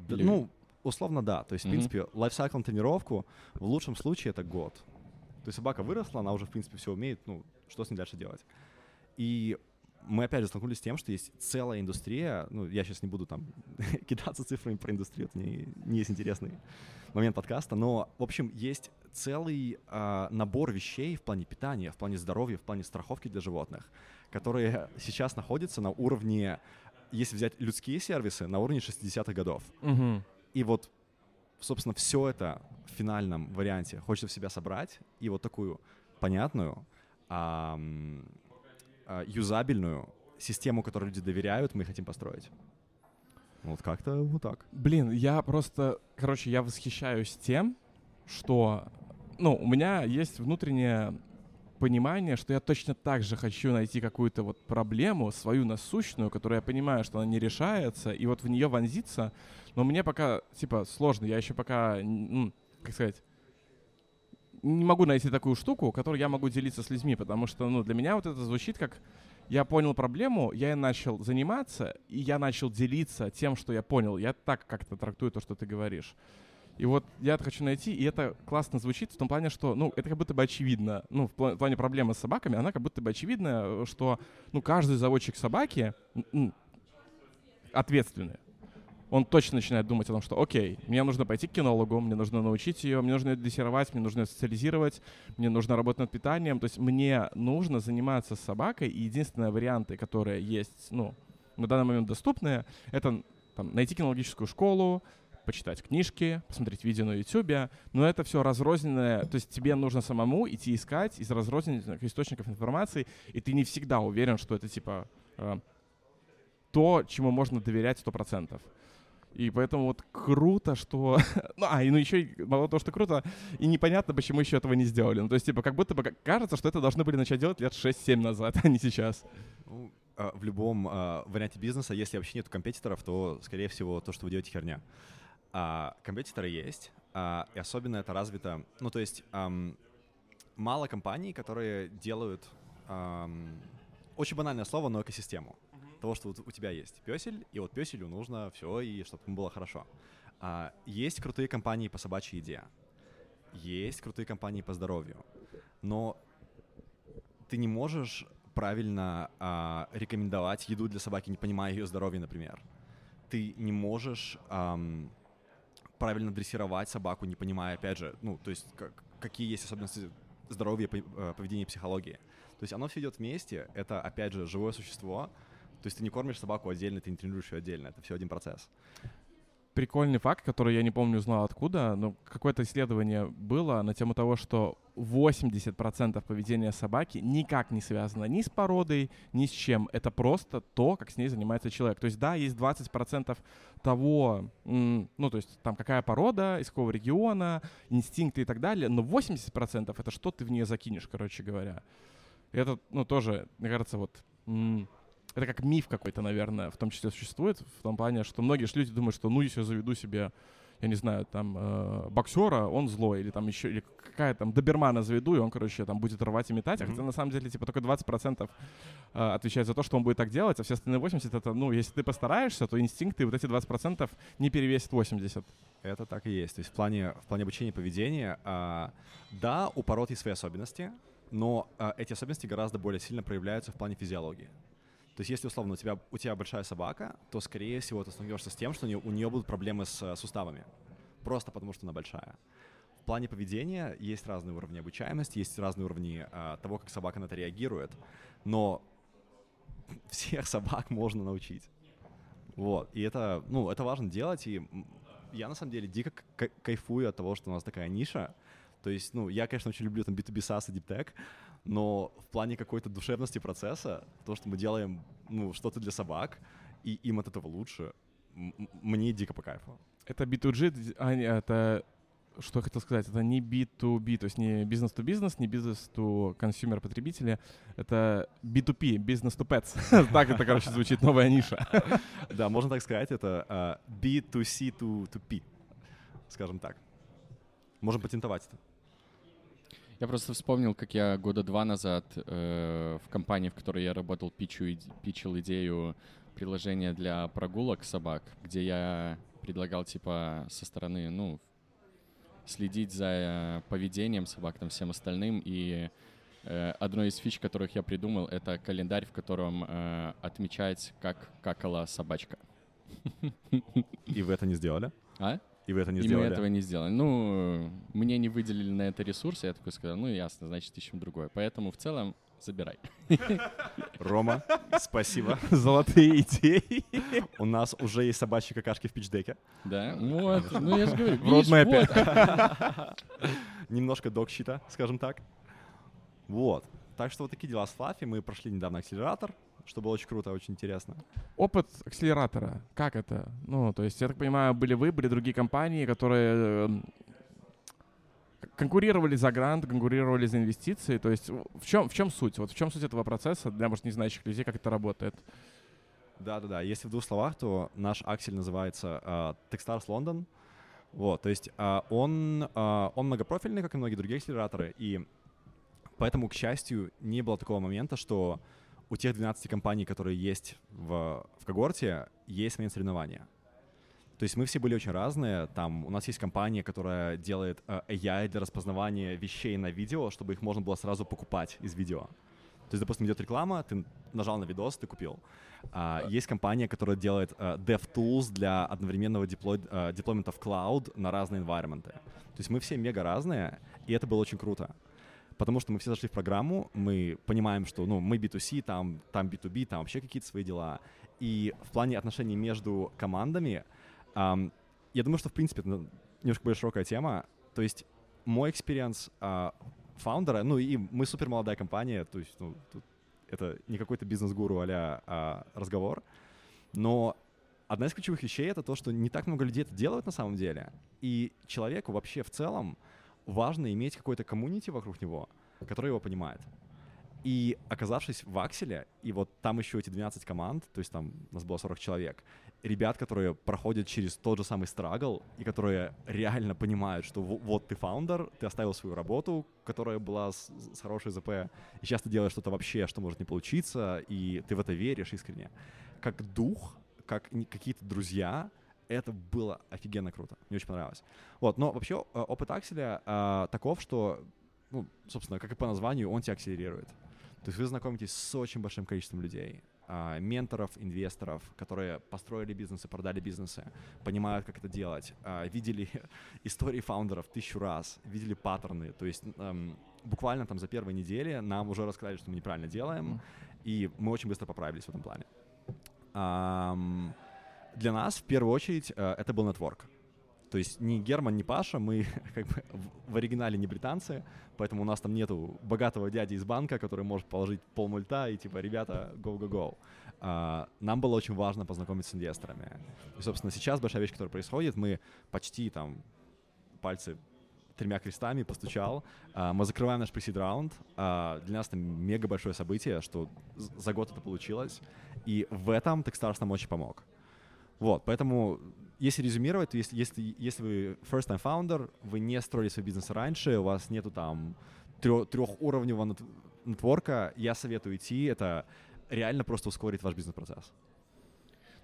Да,
Или-
Ну, условно, да. То есть, в
Мгм.
принципе, лайфсайкл тренировку в лучшем случае это год. То есть собака выросла, она уже, в принципе, все умеет, ну, что с ней дальше делать. И мы опять же столкнулись с тем, что есть целая индустрия, ну, я сейчас не буду там кидаться цифрами про индустрию, это не, не есть интересный момент подкаста, но, в общем, есть целый а, набор вещей в плане питания, в плане здоровья, в плане страховки для животных, которые сейчас находятся на уровне, если взять людские сервисы, на уровне 60-х годов.
Угу.
И вот, собственно, все это в финальном варианте хочется в себя собрать и вот такую понятную, ам, а, юзабельную систему, которой люди доверяют, мы хотим построить. Вот как-то вот так.
Блин, я просто, короче, я восхищаюсь тем, что, ну, у меня есть внутреннее понимание, что я точно так же хочу найти какую-то вот проблему, свою насущную, которую я понимаю, что она не решается, и вот в нее вонзиться, но мне пока, типа, сложно, я еще пока, м, как сказать, не могу найти такую штуку, которой я могу делиться с людьми, потому что, ну, для меня вот это звучит как я понял проблему, я начал заниматься, и я начал делиться тем, что я понял. Я так как-то трактую то, что ты говоришь. И вот я это хочу найти, и это классно звучит в том плане, что, ну, это как будто бы очевидно. Ну, в пла- в плане проблемы с собаками, она как будто бы очевидна, что, ну, каждый заводчик собаки ответственный. Он точно начинает думать о том, что, окей, мне нужно пойти к кинологу, мне нужно научить ее, мне нужно ее дрессировать, мне нужно ее социализировать, мне нужно работать над питанием. То есть мне нужно заниматься с собакой, и единственные варианты, которые есть, ну, на данный момент доступны, это там, найти кинологическую школу, почитать книжки, посмотреть видео на YouTube, но это все разрозненное, то есть тебе нужно самому идти искать из разрозненных источников информации, и ты не всегда уверен, что это типа э, то, чему можно доверять 100%. И поэтому вот круто, что... ну, а, и ну еще, мало того, что круто, и непонятно, почему еще этого не сделали. Ну, то есть, типа, как будто бы кажется, что это должны были начать делать лет 6-7 назад, а не сейчас.
Ну, а, в любом а, варианте бизнеса, если вообще нет компетиторов, то, скорее всего, то, что вы делаете, херня. А, компетиторы есть, а, и особенно это развито... Ну, то есть ам, мало компаний, которые делают... ам, очень банальное слово, но экосистему. Того, что вот у тебя есть песель, и вот песелю нужно все, и чтобы ему было хорошо. А, есть крутые компании по собачьей еде. Есть крутые компании по здоровью. Но ты не можешь правильно а, рекомендовать еду для собаки, не понимая ее здоровья, например. Ты не можешь ам, правильно дрессировать собаку, не понимая, опять же, ну, то есть как- какие есть особенности здоровья, э, поведения психологии. То есть оно все идет вместе, это, опять же, живое существо, то есть ты не кормишь собаку отдельно, ты не тренируешь ее отдельно, это все один процесс.
Прикольный факт, который я не помню, узнал откуда, но какое-то исследование было на тему того, что 80% поведения собаки никак не связано ни с породой, ни с чем. Это просто то, как с ней занимается человек. То есть, да, есть 20% того, ну, то есть, там, какая порода, из какого региона, инстинкты и так далее, но 80% это что ты в нее закинешь, короче говоря. Это, ну, тоже, мне кажется, вот... это как миф какой-то, наверное, в том числе существует, в том плане, что многие люди думают, что ну, если я заведу себе, я не знаю, там, э, боксера, он злой, или там еще, или какая там добермана заведу, и он, короче, там будет рвать и метать, mm-hmm. хотя на самом деле, типа, только 20% э, отвечает за то, что он будет так делать, а все остальные 80% это, ну, если ты постараешься, то инстинкты вот эти 20% не перевесят 80%.
Это так и есть. То есть в плане, в плане обучения поведения, э, да, у пород есть свои особенности, но э, эти особенности гораздо более сильно проявляются в плане физиологии. То есть, если условно у тебя, у тебя большая собака, то, скорее всего, ты столкнешься с тем, что у нее, у нее будут проблемы с э, суставами. Просто потому, что она большая. В плане поведения есть разные уровни обучаемости, есть разные уровни э, того, как собака на это реагирует. Но всех собак можно научить. Вот. И это, ну, это важно делать. И я, на самом деле, дико кайфую от того, что у нас такая ниша. То есть, ну, я, конечно, очень люблю там B2B SaaS и Deep Tech, но в плане какой-то душевности процесса, то, что мы делаем, ну, что-то для собак, и им от этого лучше, мне дико по кайфу.
Это B2G, а, это что я хотел сказать, это не B2B, то есть не бизнес-то-бизнес, не бизнес-то-консюмер потребители, это B2P, business-to-pets. так это, короче, звучит новая ниша.
да, можно так сказать, это B2C-to-P, скажем так. Можем патентовать это.
Я просто вспомнил, как я года два назад э, в компании, в которой я работал, пичу, пичил идею приложения для прогулок собак, где я предлагал, типа, со стороны, ну, следить за э, поведением собак, там, всем остальным. И э, одной из фич, которых я придумал, это календарь, в котором э, отмечать, как какала собачка.
И вы это не сделали?
А?
И вы это не
и
сделали?
мы этого не сделали. Ну, мне не выделили на это ресурсы, я такой сказал, ну, ясно, значит, ищем другое. Поэтому в целом забирай.
Рома, спасибо.
Золотые идеи.
У нас уже есть собачьи какашки в пичдеке.
Да, вот, ну я же говорю,
в родмэпе.
Немножко док-щита, скажем так. Вот. Так что вот такие дела с Флаффи. Мы прошли недавно акселератор что было очень круто, очень интересно.
Опыт акселератора, как это? Ну, то есть, я так понимаю, были вы, были другие компании, которые эм, конкурировали за грант, конкурировали за инвестиции. То есть в чем, в чем суть? Вот в чем суть этого процесса для, может, не знающих людей, как это работает?
Да-да-да. Если в двух словах, то наш аксель называется uh, Techstars London. Вот, то есть uh, он, uh, он многопрофильный, как и многие другие акселераторы, и поэтому, к счастью, не было такого момента, что у тех 12 компаний, которые есть в, в когорте, есть момент соревнования. То есть мы все были очень разные. Там у нас есть компания, которая делает э, AI для распознавания вещей на видео, чтобы их можно было сразу покупать из видео. То есть, допустим, идет реклама, ты нажал на видос, ты купил. А, есть компания, которая делает uh, DevTools для одновременного uh, деплоймента в cloud на разные environment. То есть мы все мега разные, и это было очень круто потому что мы все зашли в программу, мы понимаем, что ну, мы B2C, там, там B2B, там вообще какие-то свои дела. И в плане отношений между командами, эм, я думаю, что, в принципе, это немножко более широкая тема. То есть мой experience э, founder а, ну и мы супер молодая компания, то есть ну, тут это не какой-то бизнес-гуру а а разговор, но одна из ключевых вещей — это то, что не так много людей это делают на самом деле. И человеку вообще в целом важно иметь какой-то коммунити вокруг него, который его понимает. И оказавшись в Акселе, и вот там еще эти 12 команд, то есть там у нас было 40 человек, ребят, которые проходят через тот же самый страгл, и которые реально понимают, что вот ты фаундер, ты оставил свою работу, которая была с, с хорошей ЗП, и сейчас ты делаешь что-то вообще, что может не получиться, и ты в это веришь искренне. Как дух, как какие-то друзья, это было офигенно круто. Мне очень понравилось. Вот, но вообще э, опыт акселя э, таков, что, ну, собственно, как и по названию, он тебя акселерирует. То есть вы знакомитесь с очень большим количеством людей, э, менторов, инвесторов, которые построили бизнесы, продали бизнесы, понимают, как это делать, э, видели истории фаундеров тысячу раз, видели паттерны. То есть эм, буквально там за первые недели нам уже рассказали, что мы неправильно делаем, и мы очень быстро поправились в этом плане. Um, для нас в первую очередь э, это был нетворк. То есть ни Герман, ни Паша, мы как бы в оригинале не британцы, поэтому у нас там нету богатого дяди из банка, который может положить пол мульта и типа, ребята, go-go-go. Uh, нам было очень важно познакомиться с инвесторами. И, собственно, сейчас большая вещь, которая происходит, мы почти там пальцы тремя крестами постучал. Uh, мы закрываем наш пресид раунд. Uh, для нас это мега большое событие, что за год это получилось. И в этом Techstars нам очень помог. Вот, поэтому если резюмировать, то если, если, если вы first-time founder, вы не строили свой бизнес раньше, у вас нету там трех, трехуровневого нет, нетворка, я советую идти. Это реально просто ускорит ваш бизнес-процесс.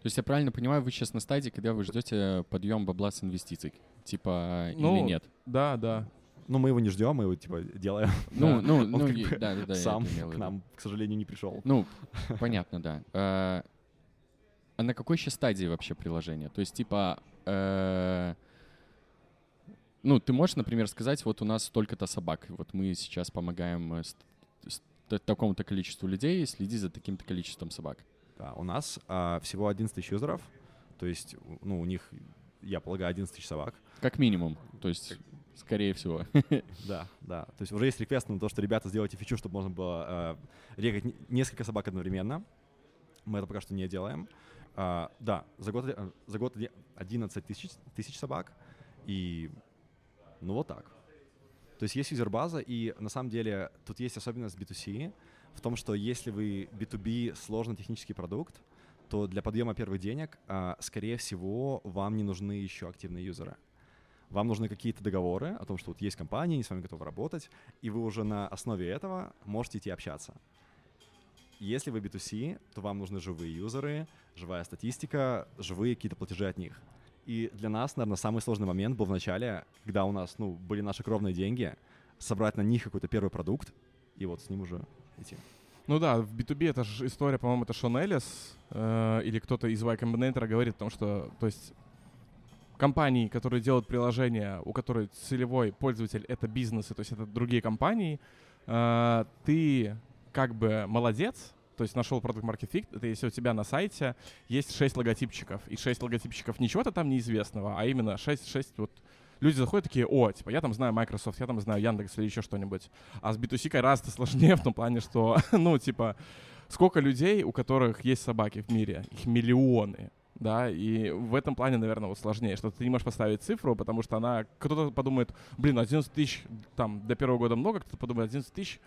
То есть я правильно понимаю, вы сейчас на стадии, когда вы ждете подъем бабла с инвестиций, типа
Ну,
или нет?
Да, да.
Но мы его не ждем, мы его типа делаем.
Ну, ну, ну, да, да, да,
Сам к нам, к сожалению, не пришел.
Ну, понятно, да. Э, А на какой еще стадии вообще приложения? То есть, типа, э, ну, ты можешь, например, сказать, вот у нас столько-то собак, вот мы сейчас помогаем э, такому-то количеству людей следить за таким-то количеством собак.
Да, у нас а, всего 11 тысяч юзеров, то есть, ну, у них, я полагаю, 11 тысяч собак.
Как минимум. То есть, скорее всего.
Да, да. То есть уже есть реквест на то, что ребята сделайте фичу, чтобы можно было э, регать не- несколько собак одновременно. Мы это пока что не делаем. А, да, за год, э, за год оде- 11 тысяч, тысяч собак. И ну вот так. То есть есть юзербаза, и на самом деле тут есть особенность B2C в том, что если вы B2B сложный технический продукт, то для подъема первых денег, а, скорее всего, вам не нужны еще активные юзеры. Вам нужны какие-то договоры о том, что вот есть компания, они с вами готовы работать, и вы уже на основе этого можете идти общаться. Если вы B2C, то вам нужны живые юзеры, живая статистика, живые какие-то платежи от них. И для нас, наверное, самый сложный момент был в начале, когда у нас, ну, были наши кровные деньги, собрать на них какой-то первый продукт, и вот с ним уже идти.
Ну да, в B2B это же история, по-моему, это Шон Эллис э, или кто-то из Y Combinator говорит о том, что, то есть, компании, которые делают приложения, у которой целевой пользователь — это бизнесы, то есть это другие компании, э, ты как бы молодец, то есть нашел продукт Market Fit, это если у тебя на сайте есть 6 логотипчиков, и 6 логотипчиков не чего-то там неизвестного, а именно 6, 6 вот люди заходят такие, о, типа, я там знаю Microsoft, я там знаю Яндекс или еще что-нибудь. А с B2C гораздо сложнее в том плане, что, ну, типа, сколько людей, у которых есть собаки в мире? Их миллионы. Да, и в этом плане, наверное, вот сложнее, что ты не можешь поставить цифру, потому что она, кто-то подумает, блин, 11 тысяч там до первого года много, кто-то подумает, 11 тысяч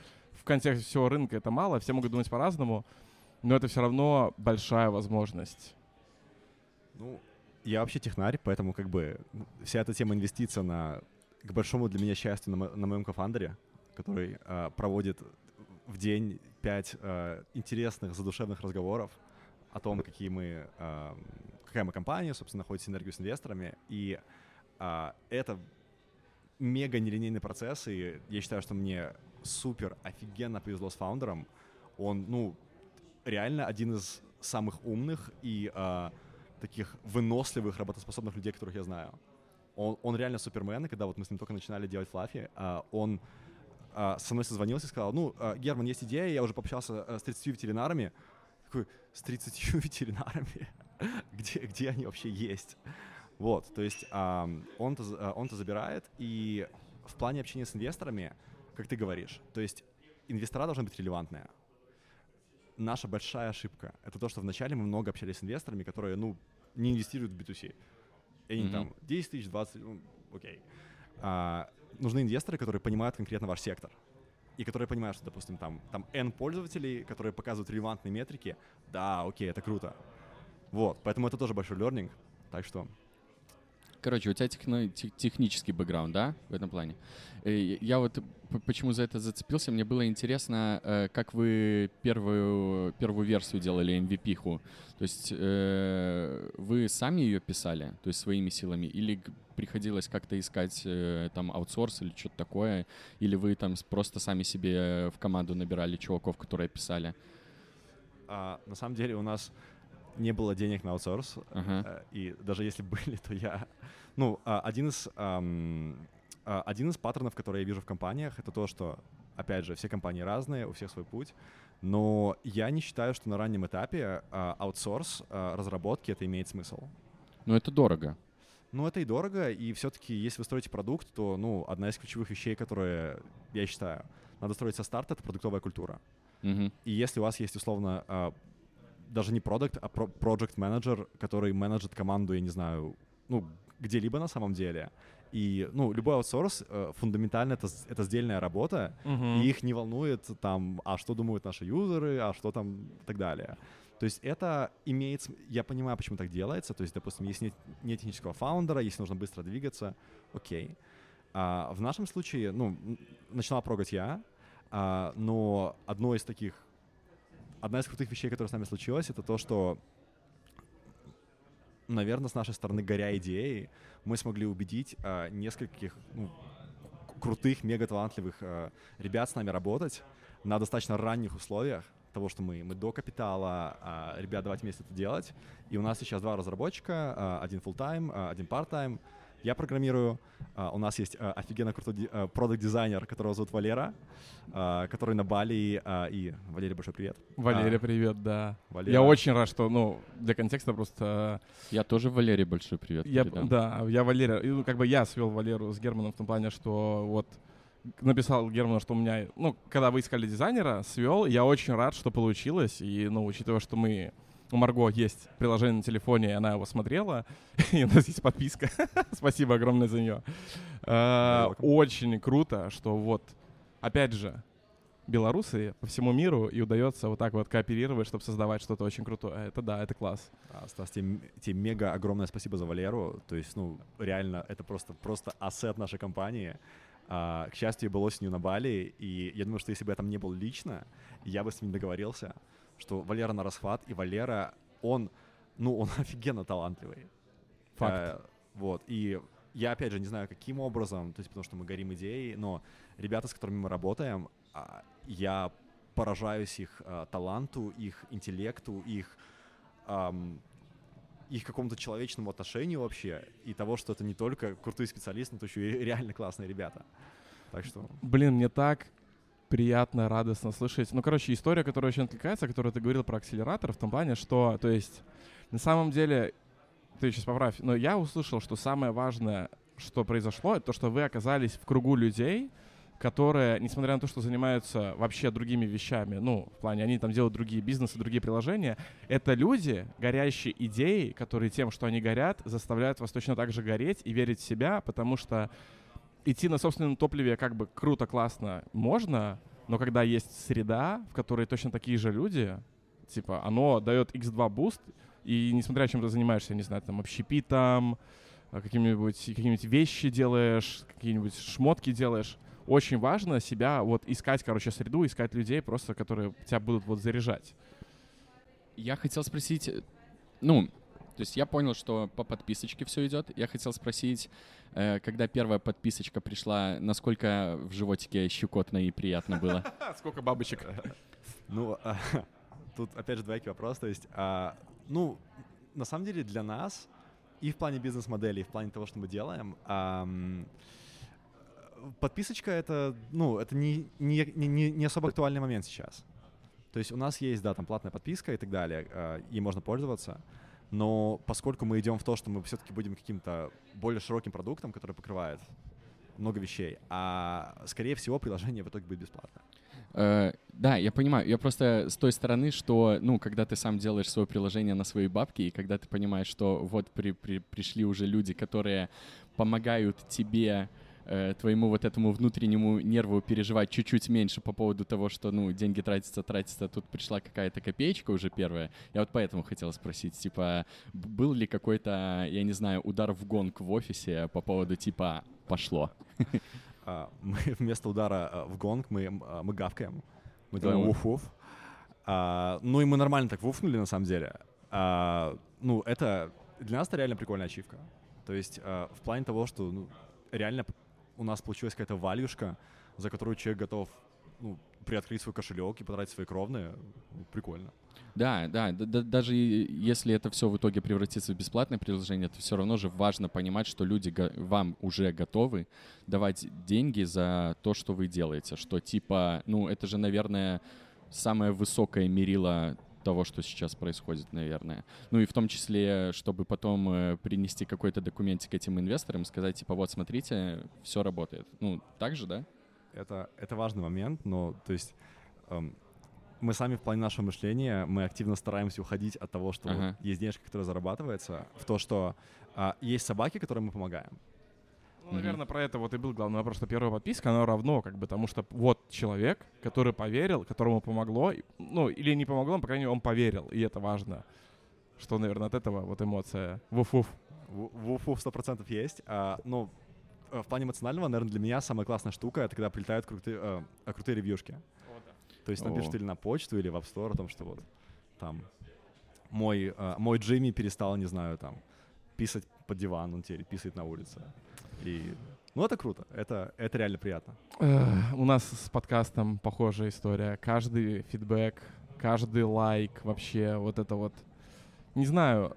контексте всего рынка это мало, все могут думать по-разному, но это все равно большая возможность.
Ну, я вообще технарь, поэтому как бы ну, вся эта тема инвестиций на, к большому для меня счастью, на, мо- на моем кофандере, который э, проводит в день пять э, интересных, задушевных разговоров о том, какие мы, э, какая мы компания, собственно, находит синергию с инвесторами. И э, это мега нелинейный процесс, и я считаю, что мне супер офигенно повезло с фаундером. Он, ну, реально один из самых умных и э, таких выносливых, работоспособных людей, которых я знаю. Он, он реально супермен, и когда вот мы с ним только начинали делать флаффи, а, он а, со мной созвонился и сказал, ну, а, Герман, есть идея, я уже пообщался а, с 30 ветеринарами. Такой, с 30 ветеринарами? где, где они вообще есть? Вот, то есть а, он-то, он-то забирает, и в плане общения с инвесторами, как ты говоришь, то есть инвестора должны быть релевантные. Наша большая ошибка — это то, что вначале мы много общались с инвесторами, которые, ну, не инвестируют в B2C. И они
Мгм.
там 10 тысяч, 20, ну, окей. А, нужны инвесторы, которые понимают конкретно ваш сектор. И которые понимают, что, допустим, там, там N пользователей, которые показывают релевантные метрики. Да, окей, это круто. Вот, поэтому это тоже большой learning. Так что
Короче, у тебя техно- те- технический бэкграунд, да, в этом плане? Э, Я вот почему за это зацепился, мне было интересно, э, как вы первую, первую версию делали, MVP-ху. То есть э, вы сами ее писали, то есть своими силами, или приходилось как-то искать там аутсорс или что-то такое, или вы там просто сами себе в команду набирали чуваков, которые писали?
а, на самом деле у нас не было денег на аутсорс. Э, И даже если были, то я... Ну, а, один из, а, один из паттернов, которые я вижу в компаниях, это то, что, опять же, все компании разные, у всех свой путь, но я не считаю, что на раннем этапе а, аутсорс разработки это имеет смысл.
Ну, это дорого.
Ну, это и дорого, и все-таки, если вы строите продукт, то, ну, одна из ключевых вещей, которые, я считаю, надо строить со старта, это продуктовая культура.
Мгм.
И если у вас есть, условно, даже не продукт, а про- project менеджер, который менеджет команду, я не знаю, ну, где-либо на самом деле, и, ну, любой аутсорс, э, фундаментально это, это сдельная работа,
Мгм.
и их не волнует там, а что думают наши юзеры, а что там и так далее. То есть это имеет... Я понимаю, почему так делается. То есть, допустим, если нет, нет технического фаундера, если нужно быстро двигаться, окей. А в нашем случае, ну, м, начинал прогать я, а, но одно из таких... Одна из крутых вещей, которая с нами случилась, это то, что наверное, с нашей стороны, горя идеей, мы смогли убедить а, нескольких ну, крутых, мега талантливых а, ребят с нами работать на достаточно ранних условиях того, что мы, мы до капитала, а, ребят, давайте вместе это делать. И у нас сейчас два разработчика, а, один full-time, а, один part-time. Я программирую. А, у нас есть а, офигенно крутой а, продакт-дизайнер, которого зовут Валера, который на Бали. и Валерий, большой привет.
Валерий,
А,
привет, да.
Валера.
Я очень рад, что, ну, для контекста просто...
Я тоже Валерий большой привет
Я,
передам.
да, я Валера, и, ну, как бы я свел Валеру с Германом в том плане, что вот написал Герману, что у меня, ну, когда вы искали дизайнера, свел, я очень рад, что получилось, и, ну, учитывая, что мы у Марго есть приложение на телефоне, и она его смотрела, и у нас есть подписка. Спасибо огромное за нее.
Welcome.
Очень круто, что вот, опять же, белорусы по всему миру, и удается вот так вот кооперировать, чтобы создавать что-то очень крутое. Это да, это класс.
А, Стас, тебе, мега огромное спасибо за Валеру. То есть, ну, реально, это просто, просто ассет нашей компании. А, к счастью, я был осенью на Бали, и я думаю, что если бы я там не был лично, я бы с ним договорился, что Валера на расхват, и Валера, он, ну, он офигенно талантливый.
Факт.
Э, вот, и я, опять же, не знаю, каким образом, то есть потому что мы горим идеей, но ребята, с которыми мы работаем, а, я поражаюсь их а, таланту, их интеллекту, их ам, их какому-то человечному отношению вообще, и того, что это не только крутые специалисты, но еще и реально классные ребята. Так что
Блин, мне так приятно, радостно слышать. Ну, короче, история, которая очень откликается, которую ты говорил про акселератор, в том плане, что, то есть, на самом деле, ты сейчас поправь, но я услышал, что самое важное, что произошло, это то, что вы оказались в кругу людей, которые, несмотря на то, что занимаются вообще другими вещами, ну, в плане, они там делают другие бизнесы, другие приложения, это люди, горящие идеей, которые тем, что они горят, заставляют вас точно так же гореть и верить в себя, потому что идти на собственном топливе как бы круто, классно можно, но когда есть среда, в которой точно такие же люди, типа, оно дает x2 boost, и несмотря чем ты занимаешься, не знаю, там, общепитом, а, какими-нибудь какие-нибудь вещи делаешь, какие-нибудь шмотки делаешь, очень важно себя вот искать, короче, среду, искать людей просто, которые тебя будут вот заряжать.
Я хотел спросить, э, ну, то есть я понял, что по подписочке все идет. Я хотел спросить, э, когда первая подписочка пришла, насколько в животике щекотно и приятно было?
Сколько бабочек?
Ну, а, тут опять же двоякий вопрос. То есть, а, ну, на самом деле для нас и в плане бизнес-модели, и в плане того, что мы делаем, подписочка это, ну, это не, не, не- не, не особо актуальный момент сейчас. То есть у нас есть, да, там платная подписка и так далее, а, ей можно пользоваться, но поскольку мы идем в то, что мы все-таки будем каким-то более широким продуктом, который покрывает много вещей, а скорее всего приложение в итоге будет бесплатно.
Э, Да, я понимаю. Я просто с той стороны, что, ну, когда ты сам делаешь свое приложение на свои бабки, и когда ты понимаешь, что вот при- при- пришли уже люди, которые помогают тебе э, твоему вот этому внутреннему нерву переживать чуть-чуть меньше по поводу того, что, ну, деньги тратятся, тратятся, тут пришла какая-то копеечка уже первая. Я вот поэтому хотел спросить, типа, был ли какой-то, я не знаю, удар в гонг в офисе по поводу, типа, пошло?
А, мы вместо удара а, в гонг мы, а, мы гавкаем. Мы делаем уф-уф. А, ну и мы нормально так вуфнули на самом деле. А, ну это для нас это реально прикольная ачивка. То есть а, в плане того, что ну, реально у нас получилась какая-то валюшка, за которую человек готов ну, приоткрыть свой кошелек и потратить свои кровные. Прикольно.
Да, да, да- да- даже если это все в итоге превратится в бесплатное приложение, то все равно же важно понимать, что люди вам уже готовы давать деньги за то, что вы делаете. Что типа, ну, это же, наверное, самое высокое мерило того, что сейчас происходит, наверное. Ну и в том числе, чтобы потом э, принести какой-то документик этим инвесторам, сказать, типа, вот, смотрите, все работает. Ну, так же, да?
Это, это важный момент, но то есть эм, мы сами в плане нашего мышления, мы активно стараемся уходить от того, что вот
Ага.
есть денежка, которая зарабатывается, в то, что а, есть собаки, которым мы помогаем.
Ну, наверное, про это вот и был главный вопрос, что первая подписка, она равно как бы тому, что вот человек, который поверил, которому помогло, ну, или не помогло, но, по крайней мере, он поверил, и это важно. Что, наверное, от этого вот эмоция. Вуф-вуф.
В в Уфу сто процентов есть. А, ну, э, в плане эмоционального, наверное, для меня самая классная штука — это когда прилетают крутые, э, э, крутые ревьюшки. То есть
О.
напишут или на почту, или в App Store о том, что вот там мой, э, мой Джимми перестал, не знаю, там, писать под диван, он теперь писает на улице. И, ну, это круто, это, это реально приятно.
У нас с подкастом похожая история. Каждый фидбэк, каждый лайк, вообще вот это вот... Не знаю,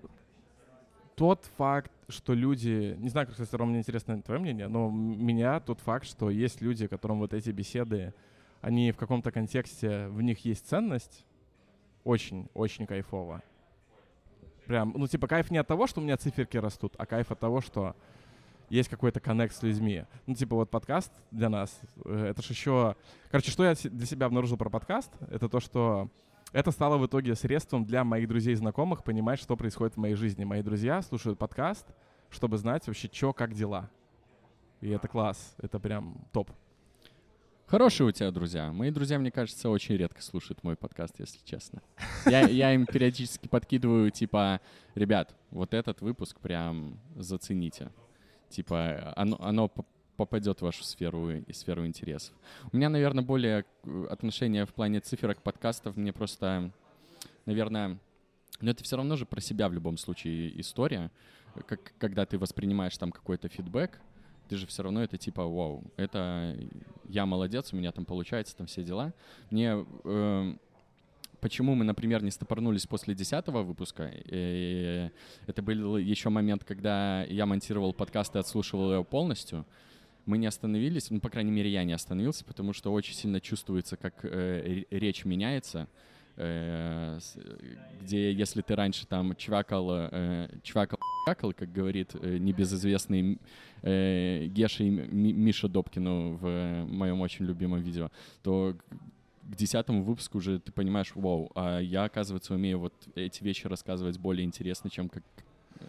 тот факт, что люди... Не знаю, кстати, Ром, мне интересно твое мнение, но меня тот факт, что есть люди, которым вот эти беседы, они в каком-то контексте, в них есть ценность, очень-очень кайфово. Прям, ну, типа, кайф не от того, что у меня циферки растут, а кайф от того, что есть какой-то коннект с людьми. Ну, типа, вот подкаст для нас, э, это же еще... Короче, что я для себя обнаружил про подкаст, это то, что это стало в итоге средством для моих друзей и знакомых понимать, что происходит в моей жизни. Мои друзья слушают подкаст, чтобы знать вообще, что, как дела. И это класс, это прям топ.
Хорошие у тебя друзья. Мои друзья, мне кажется, очень редко слушают мой подкаст, если честно. Я, я им периодически подкидываю, типа, ребят, вот этот выпуск прям зацените. Типа, оно, оно попадет в вашу сферу и сферу интересов. У меня, наверное, более э, отношение в плане циферок подкастов. Мне просто, наверное, но это все равно же про себя в любом случае история. Как, когда ты воспринимаешь там какой-то фидбэк, ты же все равно это типа, вау, это я молодец, у меня там получается, там все дела. Мне э, почему мы, например, не стопорнулись после десятого выпуска? э, это был еще момент, когда я монтировал подкаст и отслушивал его полностью. Мы не остановились, ну, по крайней мере, я не остановился, потому что очень сильно чувствуется, как э, ре- речь меняется. э, где если ты раньше там чвакал, э, чвакал, чвакал, как говорит небезызвестный Геша и Ми- Миша Добкину в моем очень любимом видео, то к десятому выпуску уже ты понимаешь, вау, а я, оказывается, умею вот эти вещи рассказывать более интересно, чем, как,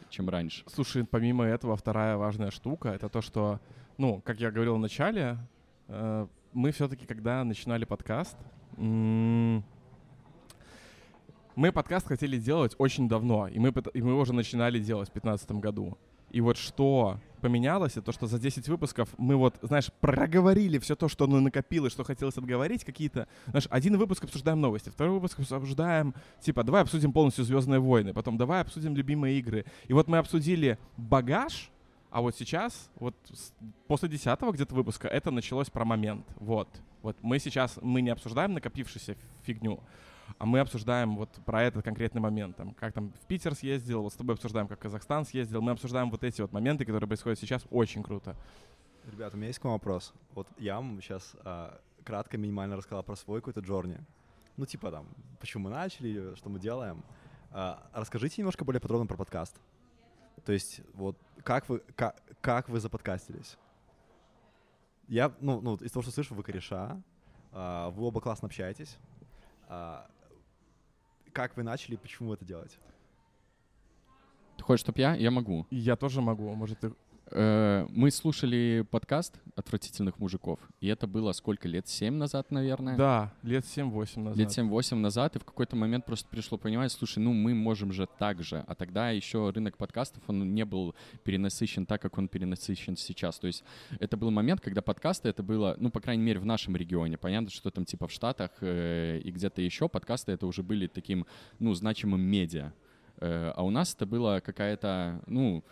чем раньше.
Слушай, помимо этого, вторая важная штука — это то, что, ну, как я говорил в начале, э, мы все-таки, когда начинали подкаст, мы подкаст хотели делать очень давно, и мы, и мы его уже начинали делать в 2015 году. И вот что поменялось, это то, что за 10 выпусков мы вот, знаешь, проговорили все то, что ну, накопилось, что хотелось отговорить, какие-то... Знаешь, один выпуск обсуждаем новости, второй выпуск обсуждаем, типа, давай обсудим полностью «Звездные войны», потом давай обсудим любимые игры. И вот мы обсудили багаж, а вот сейчас, вот после десятого где-то выпуска, это началось про момент. Вот. Вот мы сейчас, мы не обсуждаем накопившуюся фигню, а мы обсуждаем вот про этот конкретный момент. Там, как там в Питер съездил, вот с тобой обсуждаем, как Казахстан съездил. Мы обсуждаем вот эти вот моменты, которые происходят сейчас. Очень круто.
Ребята, у меня есть к вам вопрос. Вот я вам сейчас кратко, минимально рассказал про свой какой-то джорни. Ну, типа там, почему мы начали, что мы делаем. А, расскажите немножко более подробно про подкаст. То есть, вот, как вы, как, как вы заподкастились? Я, ну, ну, из того, что слышу, вы кореша, а, вы оба классно общаетесь. А, как вы начали и почему вы это делаете?
Ты хочешь, чтобы я? Я могу.
Я тоже могу. Может, ты...
Э, Мы слушали подкаст «Отвратительных мужиков», и это было сколько, лет? Семь назад, наверное?
Да, лет 7-8 назад.
Лет 7-8 назад, и в какой-то момент просто пришло понимать, слушай, ну мы можем же так же. А тогда еще рынок подкастов, он не был перенасыщен так, как он перенасыщен сейчас. То есть это был момент, когда подкасты, это было, ну, по крайней мере, в нашем регионе. Понятно, что там типа в Штатах э, и где-то еще подкасты это уже были таким, ну, значимым медиа. Э, а у нас это была какая-то, ну,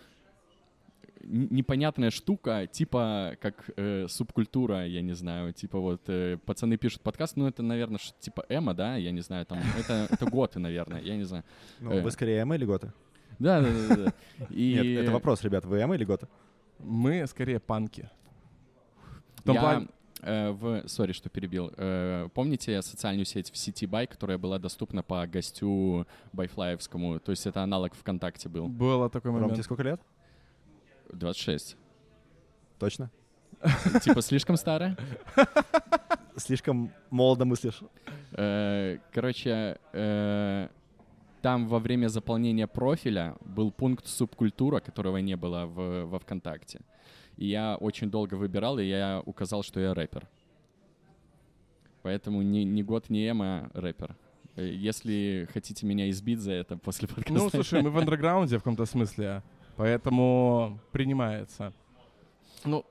непонятная штука, типа как э, субкультура, я не знаю, типа вот э, пацаны пишут подкаст, ну это, наверное, типа эмо, да, я не знаю, там это, это готы, наверное, я не знаю.
Ну,
Э.
вы скорее эмо или готы?
Да, да, да, да. И
Нет, это вопрос, ребят, вы эмо или готы?
Мы скорее панки. Том
я,
плане-
э, в, сори, что перебил. Э, помните социальную сеть в сети Бай, которая была доступна по гостю Байфлаевскому? То есть это аналог ВКонтакте был.
Было такой
Ром,
момент.
тебе сколько лет?
26.
Точно?
Типа слишком старая?
Слишком молодо мыслишь.
Э, Короче, э, там во время заполнения профиля был пункт субкультура, которого не было в, во ВКонтакте. И я очень долго выбирал, и я указал, что я рэпер. Поэтому не, не год, не эмо, а рэпер. Э, если хотите меня избить за это после подкаста...
Ну, слушай, мы в андерграунде в каком-то смысле, поэтому принимается.
Ну,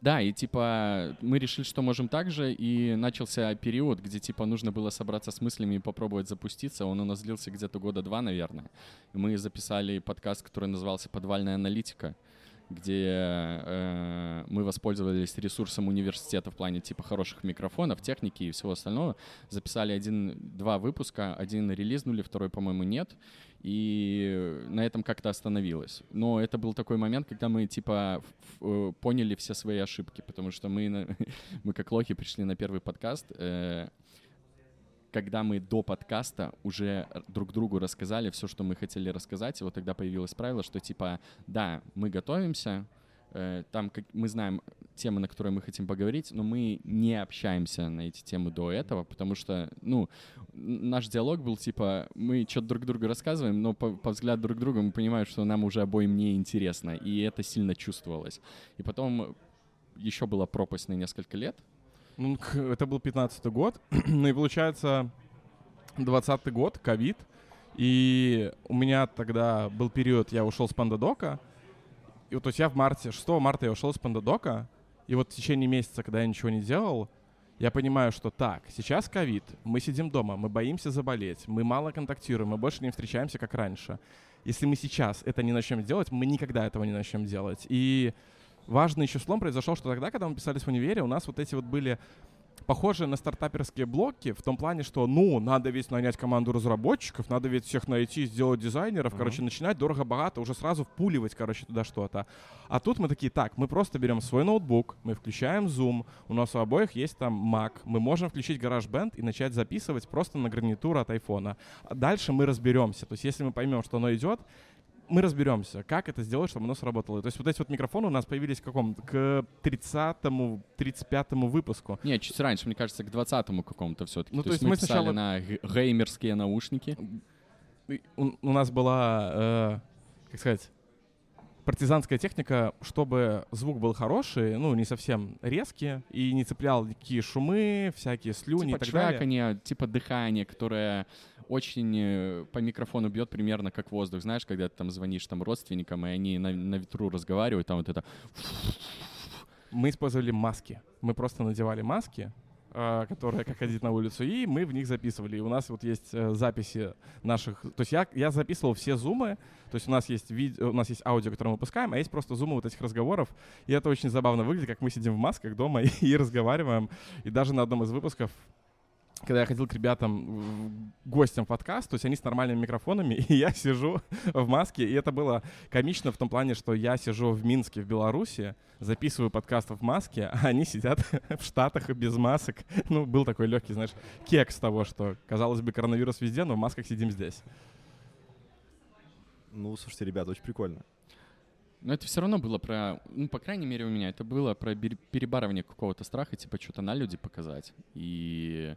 да, и типа мы решили, что можем так же, и начался период, где типа нужно было собраться с мыслями и попробовать запуститься. Он у нас длился где-то года два, наверное. Мы записали подкаст, который назывался «Подвальная аналитика», где э, мы воспользовались ресурсом университета в плане типа хороших микрофонов, техники и всего остального. Записали один-два выпуска, один релизнули, второй, по-моему, нет. И на этом как-то остановилось. Но это был такой момент, когда мы типа э, поняли все свои ошибки, потому что мы, мы как лохи пришли на первый подкаст. Э, когда мы до подкаста уже друг другу рассказали все, что мы хотели рассказать, и вот тогда появилось правило, что типа, да, мы готовимся, там как, мы знаем темы, на которые мы хотим поговорить, но мы не общаемся на эти темы до этого, потому что, ну, наш диалог был типа, мы что-то друг другу рассказываем, но по, по взгляду друг друга мы понимаем, что нам уже обоим не интересно, и это сильно чувствовалось. И потом еще была пропасть на несколько лет,
ну, это был 15 год. ну и получается, 20 год, ковид. И у меня тогда был период, я ушел с Пандадока. И вот, то есть я в марте, 6 марта я ушел с Пандадока. И вот в течение месяца, когда я ничего не делал, я понимаю, что так, сейчас ковид, мы сидим дома, мы боимся заболеть, мы мало контактируем, мы больше не встречаемся, как раньше. Если мы сейчас это не начнем делать, мы никогда этого не начнем делать. И важный еще слом произошел, что тогда, когда мы писались в универе, у нас вот эти вот были похожие на стартаперские блоки в том плане, что, ну, надо ведь нанять команду разработчиков, надо ведь всех найти, сделать дизайнеров, uh-huh. короче, начинать дорого-богато, уже сразу впуливать, короче, туда что-то. А тут мы такие, так, мы просто берем свой ноутбук, мы включаем Zoom, у нас у обоих есть там Mac, мы можем включить GarageBand и начать записывать просто на гарнитуру от айфона. дальше мы разберемся. То есть если мы поймем, что оно идет, мы разберемся, как это сделать, чтобы оно сработало. То есть вот эти вот микрофоны у нас появились к какому? К 30-му, 35-му выпуску.
Не, чуть раньше, мне кажется, к 20-му какому-то все-таки. Ну, то, то есть, есть мы сначала... на геймерские наушники.
У, у нас была, э, как сказать, партизанская техника, чтобы звук был хороший, ну, не совсем резкий, и не цеплял никакие шумы, всякие слюни
типа
и так чваканье,
далее. типа дыхание, которое очень э, по микрофону бьет примерно как воздух. Знаешь, когда ты там звонишь там родственникам, и они на, на ветру разговаривают, там вот это...
Мы использовали маски. Мы просто надевали маски, а, которые как ходить на улицу, и мы в них записывали. И у нас вот есть э, записи наших... То есть я, я записывал все зумы, то есть у нас есть видео, у нас есть аудио, которое мы выпускаем, а есть просто зумы вот этих разговоров, и это очень забавно выглядит, как мы сидим в масках дома и, и разговариваем. И даже на одном из выпусков когда я ходил к ребятам гостям в подкаст, то есть они с нормальными микрофонами, и я сижу в маске, и это было комично в том плане, что я сижу в Минске, в Беларуси, записываю подкаст в маске, а они сидят в Штатах без масок. Ну, был такой легкий, знаешь, кекс того, что, казалось бы, коронавирус везде, но в масках сидим здесь.
Ну, слушайте, ребята, очень прикольно.
Но это все равно было про, ну, по крайней мере, у меня это было про перебарывание какого-то страха, типа что-то на люди показать. И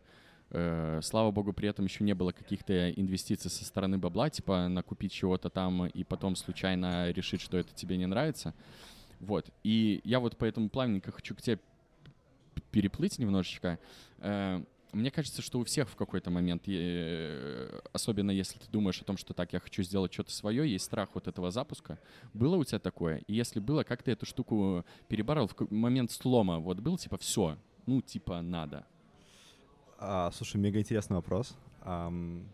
слава богу, при этом еще не было каких-то инвестиций со стороны бабла, типа накупить чего-то там и потом случайно решить, что это тебе не нравится. Вот. И я вот поэтому плавненько хочу к тебе переплыть немножечко. Э, мне кажется, что у всех в какой-то момент, э, особенно если ты думаешь о том, что так, я хочу сделать что-то свое, есть страх вот этого запуска. Было у тебя такое? И если было, как ты эту штуку переборол в момент слома? Вот был типа все, ну типа надо.
А, слушай, мега интересный вопрос. Um,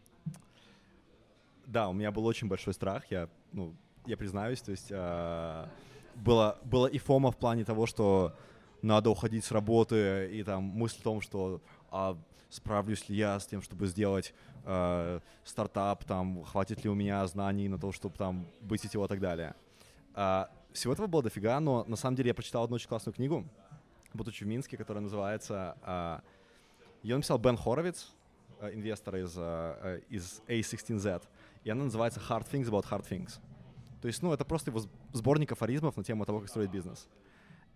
да, у меня был очень большой страх, я, ну, я признаюсь, то есть uh, было, было и фома в плане того, что надо уходить с работы, и там мысль о том, что а, справлюсь ли я с тем, чтобы сделать э, стартап, там, хватит ли у меня знаний на то, чтобы там быть сетево и так далее. А, всего этого было дофига, но на самом деле я прочитал одну очень классную книгу, будучи в Минске, которая называется а, ее написал Бен Хоровиц, э, инвестор из, э, из A16Z, и она называется Hard Things About Hard Things. То есть, ну, это просто его сборник афоризмов на тему того, как строить бизнес.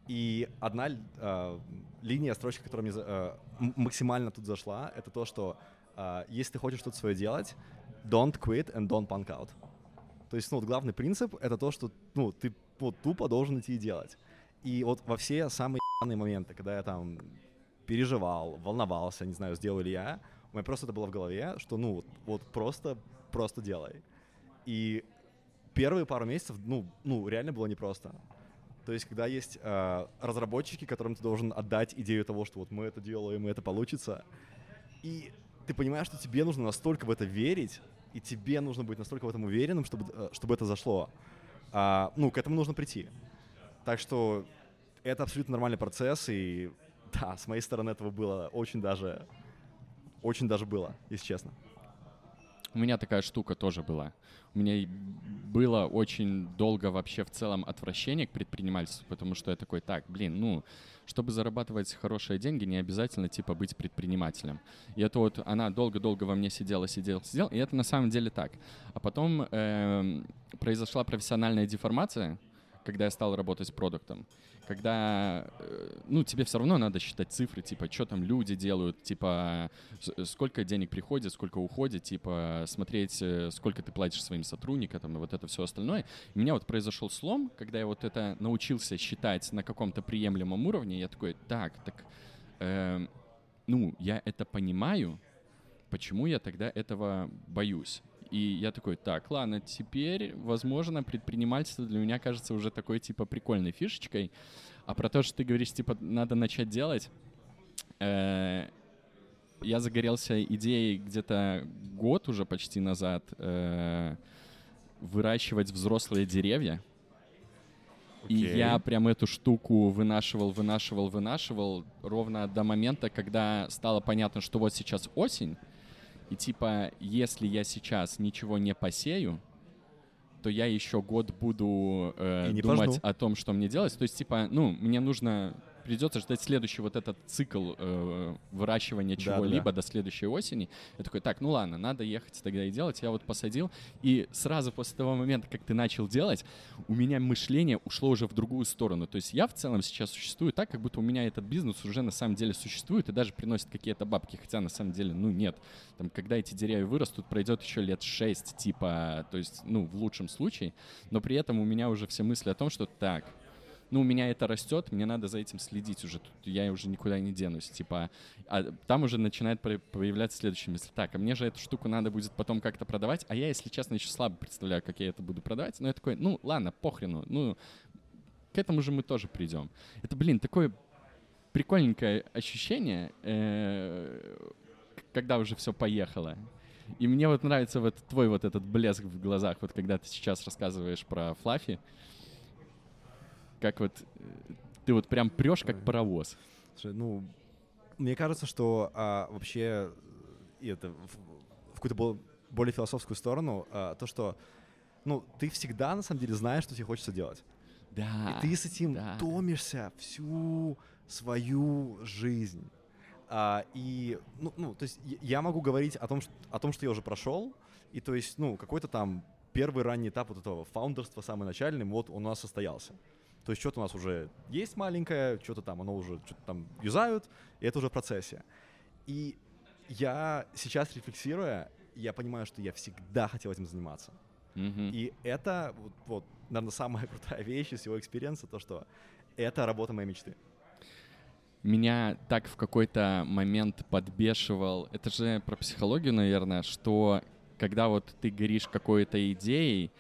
И одна э, линия строчка, которая мне э, максимально тут зашла, это то, что э, если ты хочешь что-то свое делать, don't quit and don't punk out. То есть, ну, вот главный принцип — это то, что, ну, ты вот тупо должен идти и делать. И вот во все самые моменты, когда я там переживал, волновался, не знаю, сделал ли я, у меня просто это было в голове, что, ну, вот, вот просто, просто делай. И первые пару месяцев, ну, ну, реально было непросто. То есть, когда есть э, разработчики, которым ты должен отдать идею того, что вот мы это делаем, и это получится, и ты понимаешь, что тебе нужно настолько в это верить, и тебе нужно быть настолько в этом уверенным, чтобы, э, чтобы это зашло. А, ну, к этому нужно прийти. Так что это абсолютно нормальный процесс, и да, с моей стороны этого было очень даже, очень даже было, если честно.
У меня такая штука тоже была. У меня было очень долго вообще в целом отвращение к предпринимательству, потому что я такой, так, блин, ну, чтобы зарабатывать хорошие деньги, не обязательно, типа, быть предпринимателем. И это вот она долго-долго во мне сидела, сидела, сидела, и это на самом деле так. А потом э, произошла профессиональная деформация, когда я стал работать с продуктом когда, э, ну, тебе все равно надо считать цифры, типа, что там люди делают, типа, сколько денег приходит, сколько уходит, типа, смотреть, э, сколько ты платишь своим сотрудникам, и вот это все остальное. И у меня вот произошел слом, когда я вот это научился считать на каком-то приемлемом уровне, я такой, так, так, э, ну, я это понимаю, почему я тогда этого боюсь? И я такой, так, ладно, теперь, возможно, предпринимательство для меня кажется уже такой, типа, прикольной фишечкой. А про то, что ты говоришь, типа, надо начать делать, э, я загорелся идеей где-то год уже почти назад э, выращивать взрослые деревья. Okay. И я прям эту штуку вынашивал, вынашивал, вынашивал ровно до момента, когда стало понятно, что вот сейчас осень, и типа, если я сейчас ничего не посею, то я еще год буду э, думать пожну. о том, что мне делать. То есть, типа, ну, мне нужно придется ждать следующий вот этот цикл э, выращивания чего-либо да, до следующей осени. Я такой, так, ну ладно, надо ехать тогда и делать. Я вот посадил, и сразу после того момента, как ты начал делать, у меня мышление ушло уже в другую сторону. То есть я в целом сейчас существую так, как будто у меня этот бизнес уже на самом деле существует и даже приносит какие-то бабки, хотя на самом деле, ну нет. Там, когда эти деревья вырастут, пройдет еще лет шесть, типа, то есть, ну, в лучшем случае, но при этом у меня уже все мысли о том, что так, ну, у меня это растет, мне надо за этим следить уже, тут я уже никуда не денусь, типа, а там уже начинает появляться следующая мысль, так, а мне же эту штуку надо будет потом как-то продавать, а я, если честно, еще слабо представляю, как я это буду продавать, но я такой, ну, ладно, похрену, ну, к этому же мы тоже придем. Это, блин, такое прикольненькое ощущение, э, когда уже все поехало. И мне вот нравится вот твой вот этот блеск в глазах, вот когда ты сейчас рассказываешь про Флаффи, как вот э, ты вот прям прешь как паровоз.
Слушай, ну, мне кажется, что а, вообще и это в, в какую-то более философскую сторону, а, то, что ну, ты всегда на самом деле знаешь, что тебе хочется делать.
Да.
И ты с этим да. томишься всю свою жизнь. А, и, ну, ну, то есть я могу говорить о том, что, о том, что я уже прошел, и то есть, ну, какой-то там первый ранний этап вот этого фаундерства, самый начальный, вот он у нас состоялся. То есть что-то у нас уже есть маленькое, что-то там, оно уже что-то там юзают, и это уже в процессе. И я сейчас рефлексируя, я понимаю, что я всегда хотел этим заниматься. Mm-hmm. И это, вот, вот, наверное, самая крутая вещь из всего experience а, то, что это работа моей мечты.
Меня так в какой-то момент подбешивал, это же про психологию, наверное, что когда вот ты горишь какой-то идеей,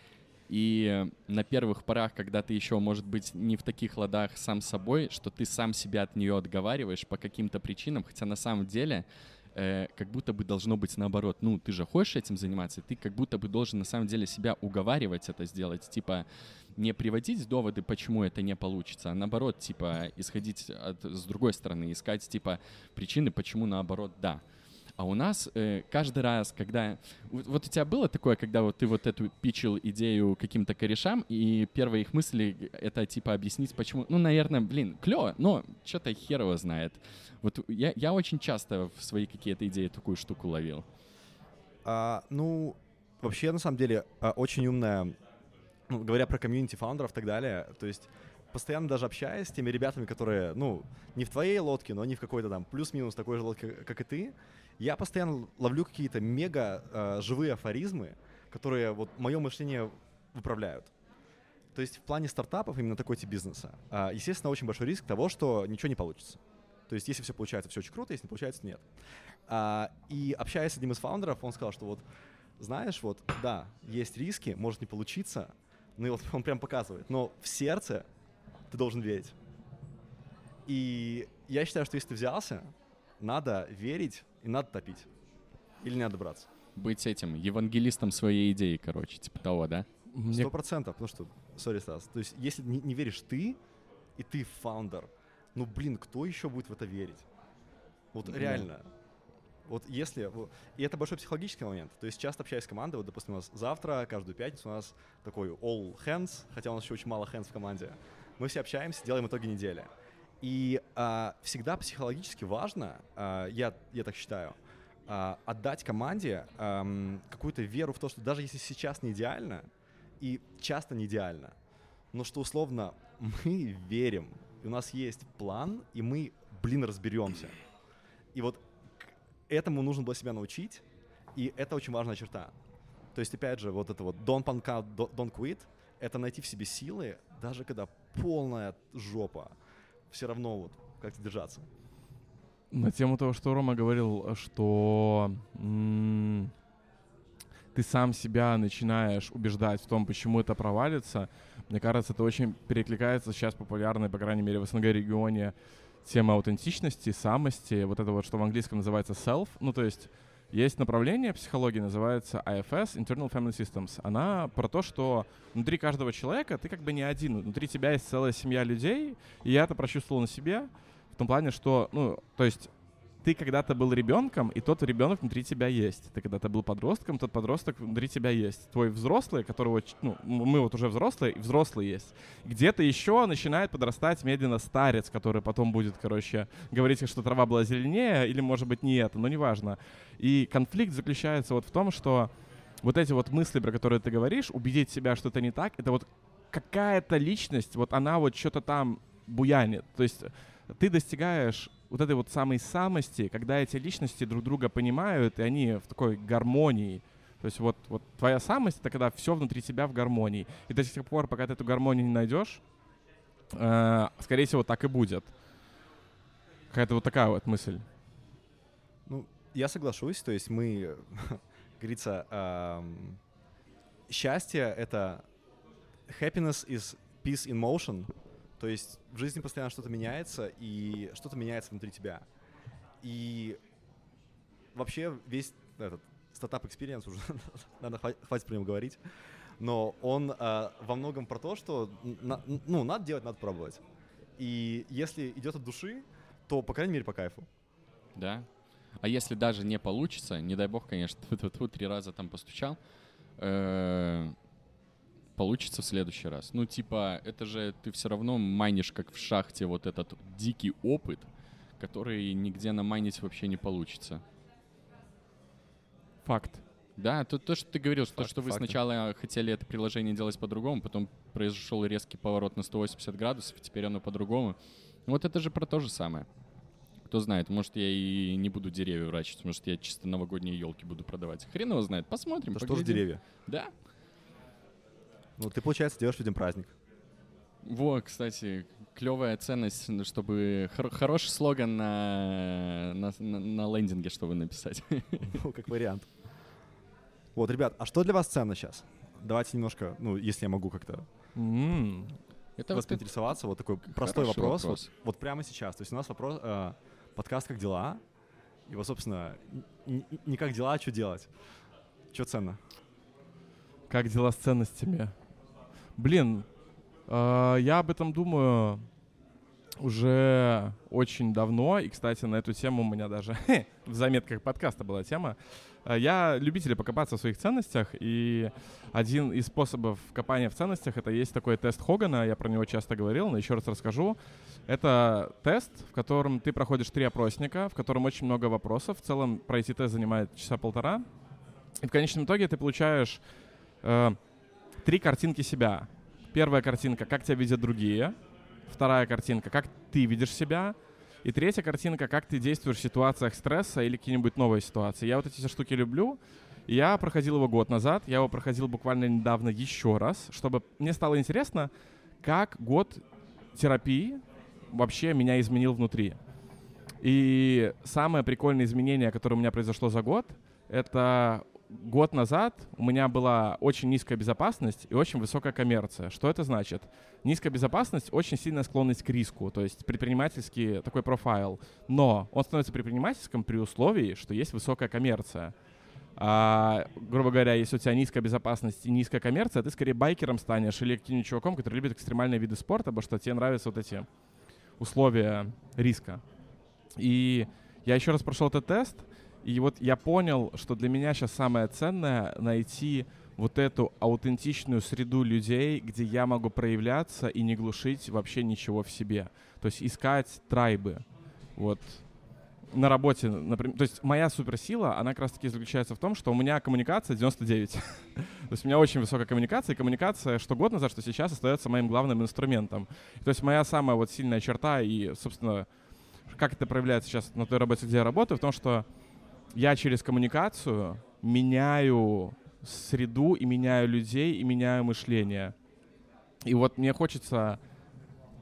и на первых порах, когда ты еще, может быть, не в таких ладах сам собой, что ты сам себя от нее отговариваешь по каким-то причинам, хотя на самом деле э, как будто бы должно быть наоборот. Ну, ты же хочешь этим заниматься, ты как будто бы должен на самом деле себя уговаривать это сделать. Типа не приводить доводы, почему это не получится, а наоборот, типа исходить от, с другой стороны, искать типа причины, почему наоборот да. А у нас э, каждый раз, когда... Вот, вот у тебя было такое, когда вот ты вот эту пичил идею каким-то корешам, и первые их мысли — это типа объяснить, почему... Ну, наверное, блин, клево, но что-то херово знает. Вот я, я очень часто в свои какие-то идеи такую штуку ловил.
А, ну, вообще, на самом деле, а, очень умная... Ну, говоря про комьюнити фаундеров и так далее, то есть постоянно даже общаясь с теми ребятами, которые, ну, не в твоей лодке, но они в какой-то там плюс-минус такой же лодке, как и ты, я постоянно ловлю какие-то мега э, живые афоризмы, которые вот мое мышление выправляют. То есть в плане стартапов именно такой тип бизнеса, э, естественно, очень большой риск того, что ничего не получится. То есть если все получается, все очень круто, если не получается, нет. А, и общаясь с одним из фаундеров, он сказал, что вот, знаешь, вот, да, есть риски, может не получиться, ну и вот он прям показывает, но в сердце ты должен верить. И я считаю, что если ты взялся, надо верить и надо топить. Или не надо браться.
Быть этим, евангелистом своей идеи, короче, типа того, да?
Сто процентов, потому что, сори, Стас, то есть если не, не веришь ты, и ты фаундер, ну, блин, кто еще будет в это верить? Вот да. реально. Вот если... И это большой психологический момент. То есть часто общаюсь с командой, вот, допустим, у нас завтра, каждую пятницу у нас такой all hands, хотя у нас еще очень мало hands в команде. Мы все общаемся, делаем итоги недели. И а, всегда психологически важно, а, я, я так считаю, а, отдать команде а, какую-то веру в то, что даже если сейчас не идеально, и часто не идеально, но что условно мы верим, и у нас есть план, и мы, блин, разберемся. И вот этому нужно было себя научить, и это очень важная черта. То есть, опять же, вот это вот don't punk out, don't quit, это найти в себе силы, даже когда полная жопа, все равно вот как-то держаться.
На тему того, что Рома говорил, что ты сам себя начинаешь убеждать в том, почему это провалится, мне кажется, это очень перекликается сейчас популярной, по крайней мере, в СНГ регионе тема аутентичности, самости, вот это вот, что в английском называется self, ну, то есть есть направление психологии, называется IFS, Internal Family Systems. Она про то, что внутри каждого человека ты как бы не один. Внутри тебя есть целая семья людей, и я это прочувствовал на себе в том плане, что, ну, то есть ты когда-то был ребенком, и тот ребенок внутри тебя есть. Ты когда-то был подростком, тот подросток внутри тебя есть. Твой взрослый, которого, ну, мы вот уже взрослые, и взрослый есть. Где-то еще начинает подрастать медленно старец, который потом будет, короче, говорить, что трава была зеленее, или, может быть, не это, но неважно. И конфликт заключается вот в том, что вот эти вот мысли, про которые ты говоришь, убедить себя, что это не так, это вот какая-то личность, вот она вот что-то там буянит. То есть ты достигаешь вот этой вот самой самости, когда эти личности друг друга понимают, и они в такой гармонии. То есть вот, вот твоя самость — это когда все внутри тебя в гармонии. И до сих пор, пока ты эту гармонию не найдешь, э, скорее всего, так и будет. Какая-то вот такая вот мысль.
Ну, я соглашусь. То есть мы, говорится, эм, счастье — это happiness is peace in motion — то есть в жизни постоянно что-то меняется, и что-то меняется внутри тебя. И вообще весь этот стартап experience уже надо хватит про него говорить, но он э, во многом про то, что на, ну надо делать, надо пробовать. И если идет от души, то по крайней мере по кайфу.
Да. А если даже не получится, не дай бог, конечно, ты, три раза там постучал, э, получится в следующий раз. Ну, типа, это же ты все равно майнишь, как в шахте, вот этот дикий опыт, который нигде намайнить вообще не получится.
Факт.
Да, то, то что ты говорил, факт, то, что вы факты. сначала хотели это приложение делать по-другому, потом произошел резкий поворот на 180 градусов, и теперь оно по-другому. Вот это же про то же самое. Кто знает, может, я и не буду деревья врачить, может, я чисто новогодние елки буду продавать. Хрен его знает, посмотрим.
Это что же деревья?
Да.
Ну, ты, получается, делаешь людям праздник.
Во, кстати, клевая ценность, чтобы хор- хороший слоган на, на, на, на лендинге, чтобы написать.
Ну, как вариант. Вот, ребят, а что для вас ценно сейчас? Давайте немножко, ну, если я могу как-то mm. Это вас поинтересоваться. Вот такой простой вопрос. вопрос. Вот, вот прямо сейчас. То есть у нас вопрос, э, подкаст «Как дела?» И вот, собственно, не как дела, а что делать? Что ценно?
Как дела с ценностями? Блин, э, я об этом думаю уже очень давно. И, кстати, на эту тему у меня даже в заметках подкаста была тема. Э, я любитель покопаться в своих ценностях, и один из способов копания в ценностях — это есть такой тест Хогана, я про него часто говорил, но еще раз расскажу. Это тест, в котором ты проходишь три опросника, в котором очень много вопросов. В целом пройти тест занимает часа полтора. И в конечном итоге ты получаешь э, три картинки себя. Первая картинка, как тебя видят другие. Вторая картинка, как ты видишь себя. И третья картинка, как ты действуешь в ситуациях стресса или какие-нибудь новые ситуации. Я вот эти все штуки люблю. Я проходил его год назад, я его проходил буквально недавно еще раз, чтобы мне стало интересно, как год терапии вообще меня изменил внутри. И самое прикольное изменение, которое у меня произошло за год, это год назад у меня была очень низкая безопасность и очень высокая коммерция. Что это значит? Низкая безопасность, очень сильная склонность к риску, то есть предпринимательский такой профайл. Но он становится предпринимательским при условии, что есть высокая коммерция. А, грубо говоря, если у тебя низкая безопасность и низкая коммерция, ты скорее байкером станешь или каким-нибудь чуваком, который любит экстремальные виды спорта, потому что тебе нравятся вот эти условия риска. И я еще раз прошел этот тест, и вот я понял, что для меня сейчас самое ценное найти вот эту аутентичную среду людей, где я могу проявляться и не глушить вообще ничего в себе. То есть искать трайбы. Вот на работе, например, то есть моя суперсила, она как раз таки заключается в том, что у меня коммуникация 99. то есть у меня очень высокая коммуникация, и коммуникация что год назад, что сейчас остается моим главным инструментом. То есть моя самая вот сильная черта и, собственно, как это проявляется сейчас на той работе, где я работаю, в том, что я через коммуникацию меняю среду и меняю людей и меняю мышление. И вот мне хочется,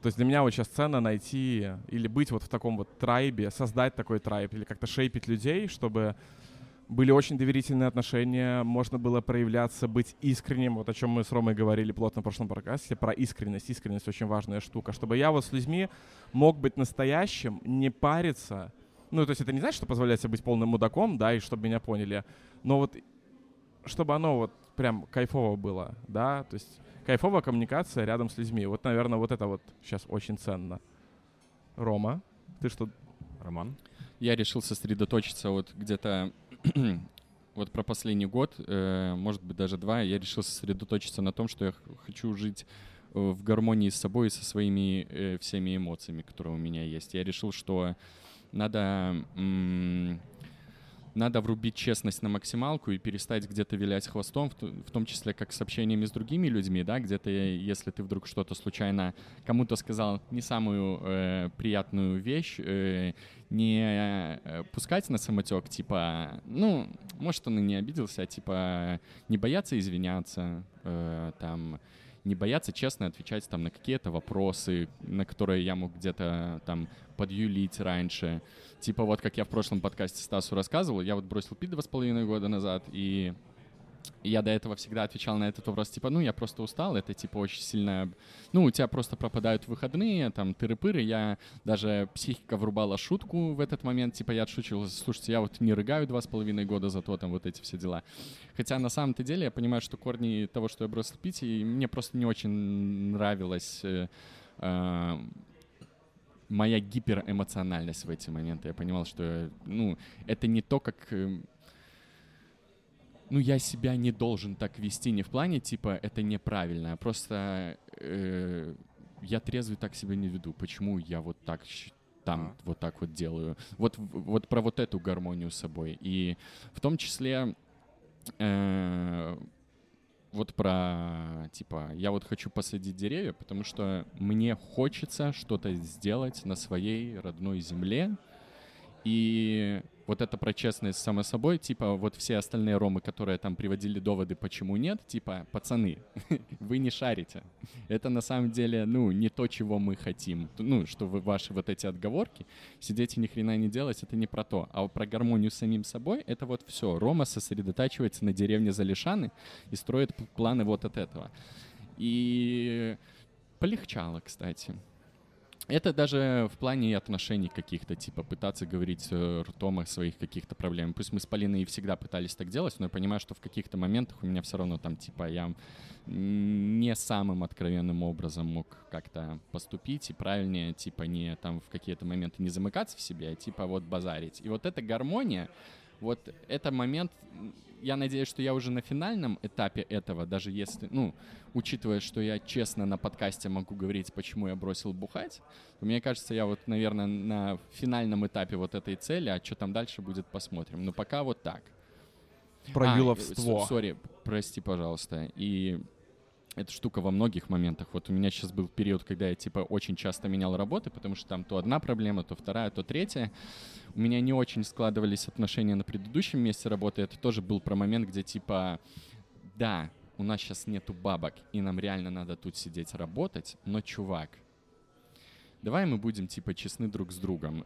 то есть для меня вот сейчас ценно найти или быть вот в таком вот трайбе, создать такой трайб или как-то шейпить людей, чтобы были очень доверительные отношения, можно было проявляться, быть искренним, вот о чем мы с Ромой говорили плотно в прошлом подкасте, про искренность. Искренность очень важная штука, чтобы я вот с людьми мог быть настоящим, не париться, ну, то есть это не значит, что позволяет себе быть полным мудаком, да, и чтобы меня поняли, но вот чтобы оно вот прям кайфово было, да, то есть кайфовая коммуникация рядом с людьми. Вот, наверное, вот это вот сейчас очень ценно. Рома, ты что?
Роман?
Я решил сосредоточиться вот где-то вот про последний год, э, может быть, даже два, я решил сосредоточиться на том, что я хочу жить э, в гармонии с собой и со своими э, всеми эмоциями, которые у меня есть. Я решил, что надо, надо врубить честность на максималку и перестать где-то вилять хвостом, в, том числе как с общениями с другими людьми, да, где-то если ты вдруг что-то случайно кому-то сказал не самую э, приятную вещь, э, не э, пускать на самотек, типа, ну, может, он и не обиделся, а типа не бояться извиняться, э, там, не бояться честно отвечать там на какие-то вопросы, на которые я мог где-то там подюлить раньше. Типа вот как я в прошлом подкасте Стасу рассказывал, я вот бросил пить два с половиной года назад, и я до этого всегда отвечал на этот вопрос, типа, ну, я просто устал, это, типа, очень сильно... Ну, у тебя просто пропадают выходные, там, тыры-пыры. Я даже психика врубала шутку в этот момент, типа, я отшучивался, слушайте, я вот не рыгаю два с половиной года за то, там, вот эти все дела. Хотя, на самом-то деле, я понимаю, что корни того, что я бросил пить, и мне просто не очень нравилось... Э, э, моя гиперэмоциональность в эти моменты. Я понимал, что, ну, это не то, как э, ну, я себя не должен так вести, не в плане, типа, это неправильно, а просто э, я трезвый так себя не веду. Почему я вот так там а. вот так вот делаю? Вот, вот про вот эту гармонию с собой. И в том числе э, вот про, типа, я вот хочу посадить деревья, потому что мне хочется что-то сделать на своей родной земле, и вот это про честность само собой, типа вот все остальные ромы, которые там приводили доводы, почему нет, типа, пацаны, вы не шарите. Это на самом деле, ну, не то, чего мы хотим. Ну, что вы ваши вот эти отговорки, сидеть и ни хрена не делать, это не про то. А про гармонию с самим собой, это вот все. Рома сосредотачивается на деревне Залишаны и строит планы вот от этого. И полегчало, кстати. Это даже в плане отношений каких-то, типа, пытаться говорить э, ртом о своих каких-то проблемах. Пусть мы с Полиной всегда пытались так делать, но я понимаю, что в каких-то моментах у меня все равно там, типа, я не самым откровенным образом мог как-то поступить, и правильнее, типа, не там в какие-то моменты не замыкаться в себе, а типа вот базарить. И вот эта гармония, вот это момент, я надеюсь, что я уже на финальном этапе этого, даже если, ну, учитывая, что я честно на подкасте могу говорить, почему я бросил бухать, то мне кажется, я вот, наверное, на финальном этапе вот этой цели, а что там дальше будет, посмотрим. Но пока вот так.
Про а, виловство.
Сори, прости, пожалуйста. И эта штука во многих моментах. Вот у меня сейчас был период, когда я типа очень часто менял работы, потому что там то одна проблема, то вторая, то третья. У меня не очень складывались отношения на предыдущем месте работы. Это тоже был про момент, где типа, да, у нас сейчас нету бабок, и нам реально надо тут сидеть работать, но, чувак, давай мы будем типа честны друг с другом.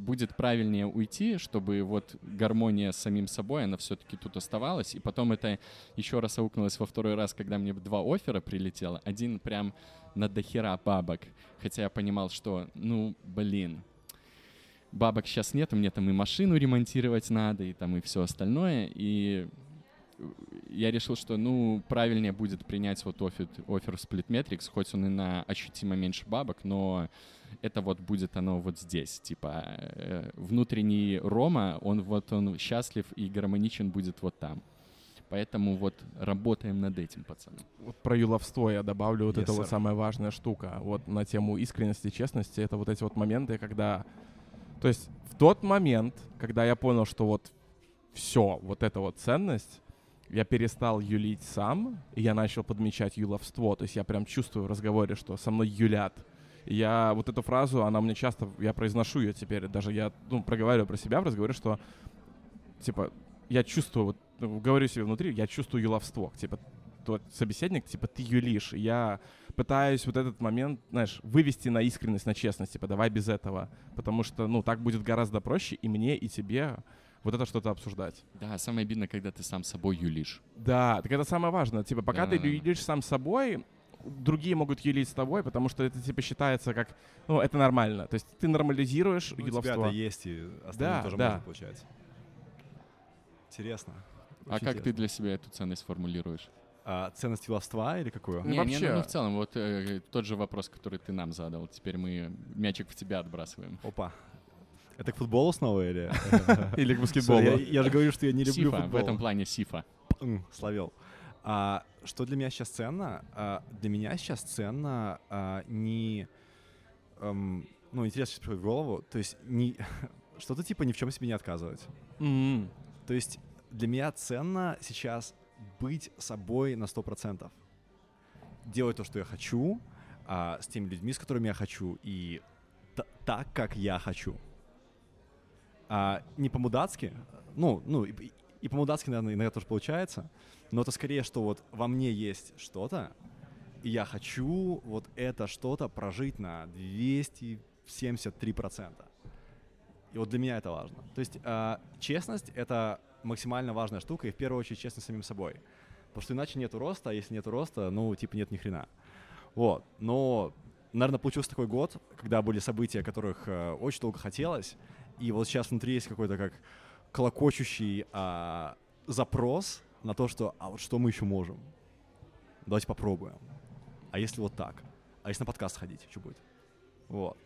Будет правильнее уйти, чтобы вот гармония с самим собой, она все-таки тут оставалась. И потом это еще раз аукнулось во второй раз, когда мне два оффера прилетело. Один прям на дохера бабок. Хотя я понимал, что, ну, блин, бабок сейчас нет, мне там и машину ремонтировать надо, и там и все остальное. И я решил, что, ну, правильнее будет принять вот офер, офер Splitmetrics, хоть он и на ощутимо меньше бабок, но это вот будет оно вот здесь, типа э, внутренний Рома, он вот он счастлив и гармоничен будет вот там. Поэтому вот работаем над этим, пацаны.
Вот про юловство я добавлю вот yes, это sir. вот самая важная штука. Вот на тему искренности, честности, это вот эти вот моменты, когда... То есть в тот момент, когда я понял, что вот все, вот эта вот ценность, я перестал юлить сам, и я начал подмечать юловство. То есть я прям чувствую в разговоре, что со мной юлят. Я вот эту фразу, она у меня часто, я произношу ее теперь, даже я ну, проговариваю про себя в разговоре, что типа я чувствую, вот, ну, говорю себе внутри, я чувствую юловство. Типа тот собеседник, типа ты юлишь. я пытаюсь вот этот момент, знаешь, вывести на искренность, на честность, типа давай без этого. Потому что, ну, так будет гораздо проще и мне, и тебе вот это что-то обсуждать.
Да, самое обидно, когда ты сам собой юлишь.
Да, так это самое важное. Типа, пока да. ты юлишь сам собой, другие могут юлить с тобой, потому что это типа считается как, ну, это нормально. То есть ты нормализируешь ну,
юловство. У тебя это есть, и остальным да, тоже да. можно получать. Интересно.
а как интересно. ты для себя эту ценность формулируешь?
А, ценность юловства или какую?
Не, вообще... не, ну, в целом, вот э, тот же вопрос, который ты нам задал. Теперь мы мячик в тебя отбрасываем.
Опа. Это к футболу снова или?
Или к баскетболу?
Я же говорю, что я не люблю
футбол. в этом плане сифа.
Словел. А, что для меня сейчас ценно? А, для меня сейчас ценно а, не... Um, ну, интересно сейчас приходит в голову. То есть не... что-то типа ни в чем себе не отказывать.
Mm-hmm.
То есть для меня ценно сейчас быть собой на 100%. Делать то, что я хочу, а, с теми людьми, с которыми я хочу, и так, как я хочу а, не по-мудацки, ну, ну, и, и по-мудацки, наверное, иногда тоже получается, но это скорее, что вот во мне есть что-то, и я хочу вот это что-то прожить на 273%. И вот для меня это важно. То есть э, честность — это максимально важная штука, и в первую очередь честность самим собой. Потому что иначе нету роста, а если нету роста, ну, типа нет ни хрена. Вот. Но, наверное, получился такой год, когда были события, которых э, очень долго хотелось, и вот сейчас внутри есть какой-то как колокочущий а, запрос на то, что а вот что мы еще можем? Давайте попробуем. А если вот так? А если на подкаст ходить, что будет? Вот.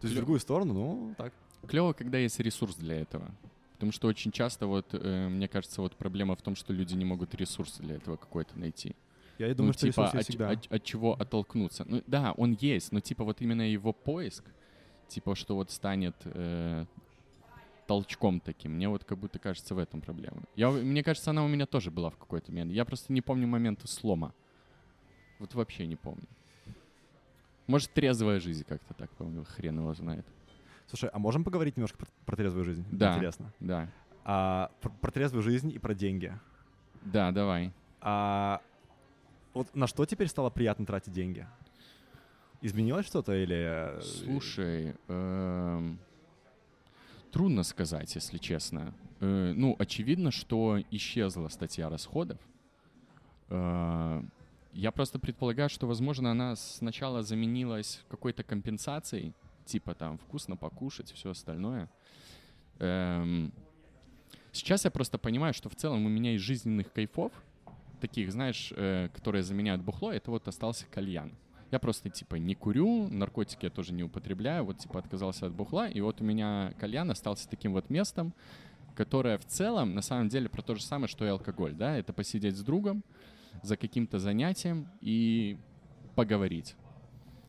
То есть в другую сторону, ну, так.
Клево, когда есть ресурс для этого. Потому что очень часто, вот, э, мне кажется, вот проблема в том, что люди не могут ресурсы для этого какой-то найти.
Я думаю, ну, что
типа,
от, всегда.
От, от чего оттолкнуться. Ну да, он есть, но типа вот именно его поиск, типа, что вот станет э, толчком таким. Мне вот как будто кажется в этом проблема. Я, мне кажется, она у меня тоже была в какой-то момент. Я просто не помню момента слома. Вот вообще не помню. Может, трезвая жизнь как-то так, по-моему, хрен его знает.
Слушай, а можем поговорить немножко про, про трезвую жизнь?
Да.
Интересно.
Да.
А, про, про трезвую жизнь и про деньги.
Да, давай.
А, вот на что теперь стало приятно тратить деньги? Изменилось что-то или...
Э, Слушай, эм, трудно сказать, если честно. Э, ну, очевидно, что исчезла статья расходов. Э, я просто предполагаю, что, возможно, она сначала заменилась какой-то компенсацией, типа там вкусно покушать, все остальное. Эм, сейчас я просто понимаю, что в целом у меня из жизненных кайфов, таких, знаешь, э, которые заменяют бухло, это вот остался кальян. Я просто, типа, не курю, наркотики я тоже не употребляю, вот, типа, отказался от бухла, и вот у меня кальян остался таким вот местом, которое в целом, на самом деле, про то же самое, что и алкоголь, да, это посидеть с другом за каким-то занятием и поговорить.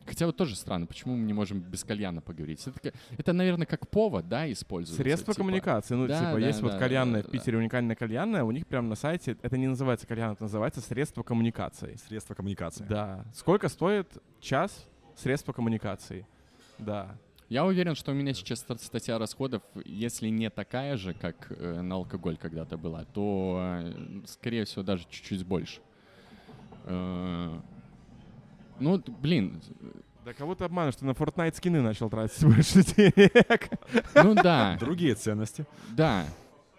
Хотя вот тоже странно, почему мы не можем без кальяна поговорить? Это, это наверное, как повод, да, используется.
Средство
типа.
коммуникации. Ну,
Да,
типа,
да,
есть вот
да,
кальянная
да,
в Питере, уникальная кальянная, у них прямо на сайте, это не называется кальян, это называется средство коммуникации.
Средства коммуникации.
Да. Сколько стоит час средства коммуникации? Да.
Я уверен, что у меня сейчас ста- статья расходов, если не такая же, как э, на алкоголь когда-то была, то, э, скорее всего, даже чуть-чуть больше. Ну, блин,
Да кого ты обманываешь, ты на Fortnite скины начал тратить больше денег.
ну да,
Другие ценности.
да,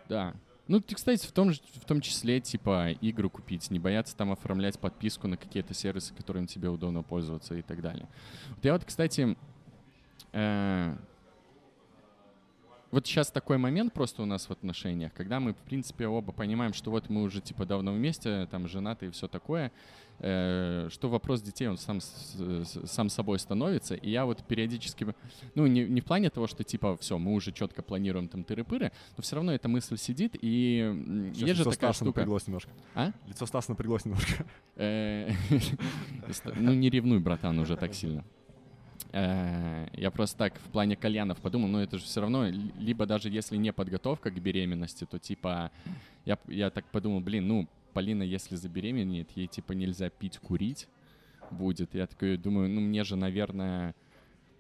да. Ну, ты, кстати, в том, же, в том числе, типа, игру купить, не бояться там оформлять подписку на какие-то сервисы, которыми тебе удобно пользоваться и так далее. Вот я вот, кстати, э, вот сейчас такой момент просто у нас в отношениях, когда мы, в принципе, оба понимаем, что вот мы уже, типа, давно вместе, там, женаты и все такое, э, что вопрос детей, он сам, сам собой становится, и я вот периодически, ну, не, не в плане того, что, типа, все, мы уже четко планируем там тыры-пыры, но все равно эта мысль сидит, и
Сейчас
есть же такая
Стаса
штука.
напряглось немножко.
А?
Лицо Стаса напряглось немножко.
Э, Ну, не ревнуй, братан, уже так сильно. Э, Я просто так в плане кальянов подумал, ну это же все равно, ли- либо даже если не подготовка к беременности, то типа, я, я так подумал, блин, ну, Полина, если забеременеет, ей типа нельзя пить, курить будет. Я такой думаю, ну мне же, наверное,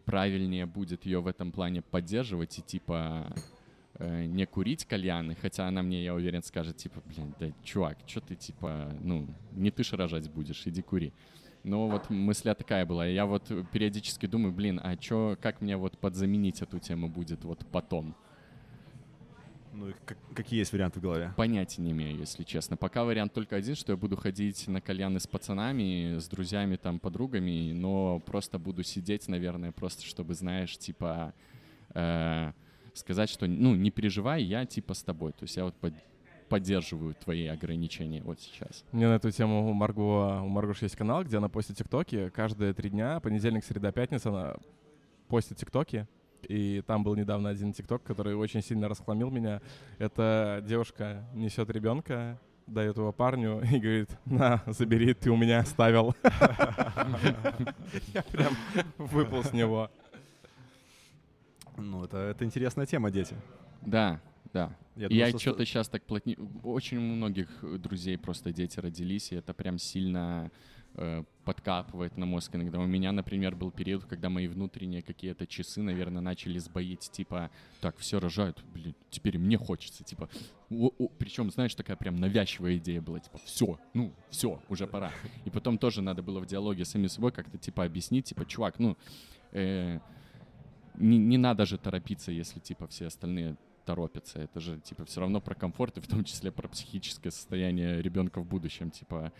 правильнее будет ее в этом плане поддерживать и типа э, не курить кальяны, хотя она мне, я уверен, скажет, типа, блин, да, чувак, что ты, типа, ну, не ты ж рожать будешь, иди кури. Но вот мысля такая была. Я вот периодически думаю, блин, а чё, как мне вот подзаменить эту тему будет вот потом?
Ну, и как- какие есть варианты в голове?
Понятия не имею, если честно. Пока вариант только один, что я буду ходить на кальяны с пацанами, с друзьями, там, подругами, но просто буду сидеть, наверное, просто чтобы, знаешь, типа, э, сказать, что, ну, не переживай, я, типа, с тобой. То есть я вот под- поддерживаю твои ограничения вот сейчас.
Мне на эту тему у Марго, у Маргош есть канал, где она постит тиктоки. Каждые три дня, понедельник, среда, пятница, она постит тиктоки. И там был недавно один тикток, который очень сильно расхламил меня. Это девушка несет ребенка, дает его парню и говорит, на, забери, ты у меня оставил. Я прям выпал с него.
Ну, это, это интересная тема, дети.
Да, да.
Я думаю,
Я
что
что-то сейчас так плотни... Очень у многих друзей просто дети родились, и это прям сильно э, подкапывает на мозг иногда. У меня, например, был период, когда мои внутренние какие-то часы, наверное, начали сбоить, типа, так, все рожают, блин, теперь мне хочется, типа, причем, знаешь, такая прям навязчивая идея была, типа, все, ну, все, уже пора. И потом тоже надо было в диалоге с самим собой как-то, типа, объяснить, типа, чувак, ну, э, не, не надо же торопиться, если, типа, все остальные торопятся. Это же, типа, все равно про комфорт и в том числе про психическое состояние ребенка в будущем, типа,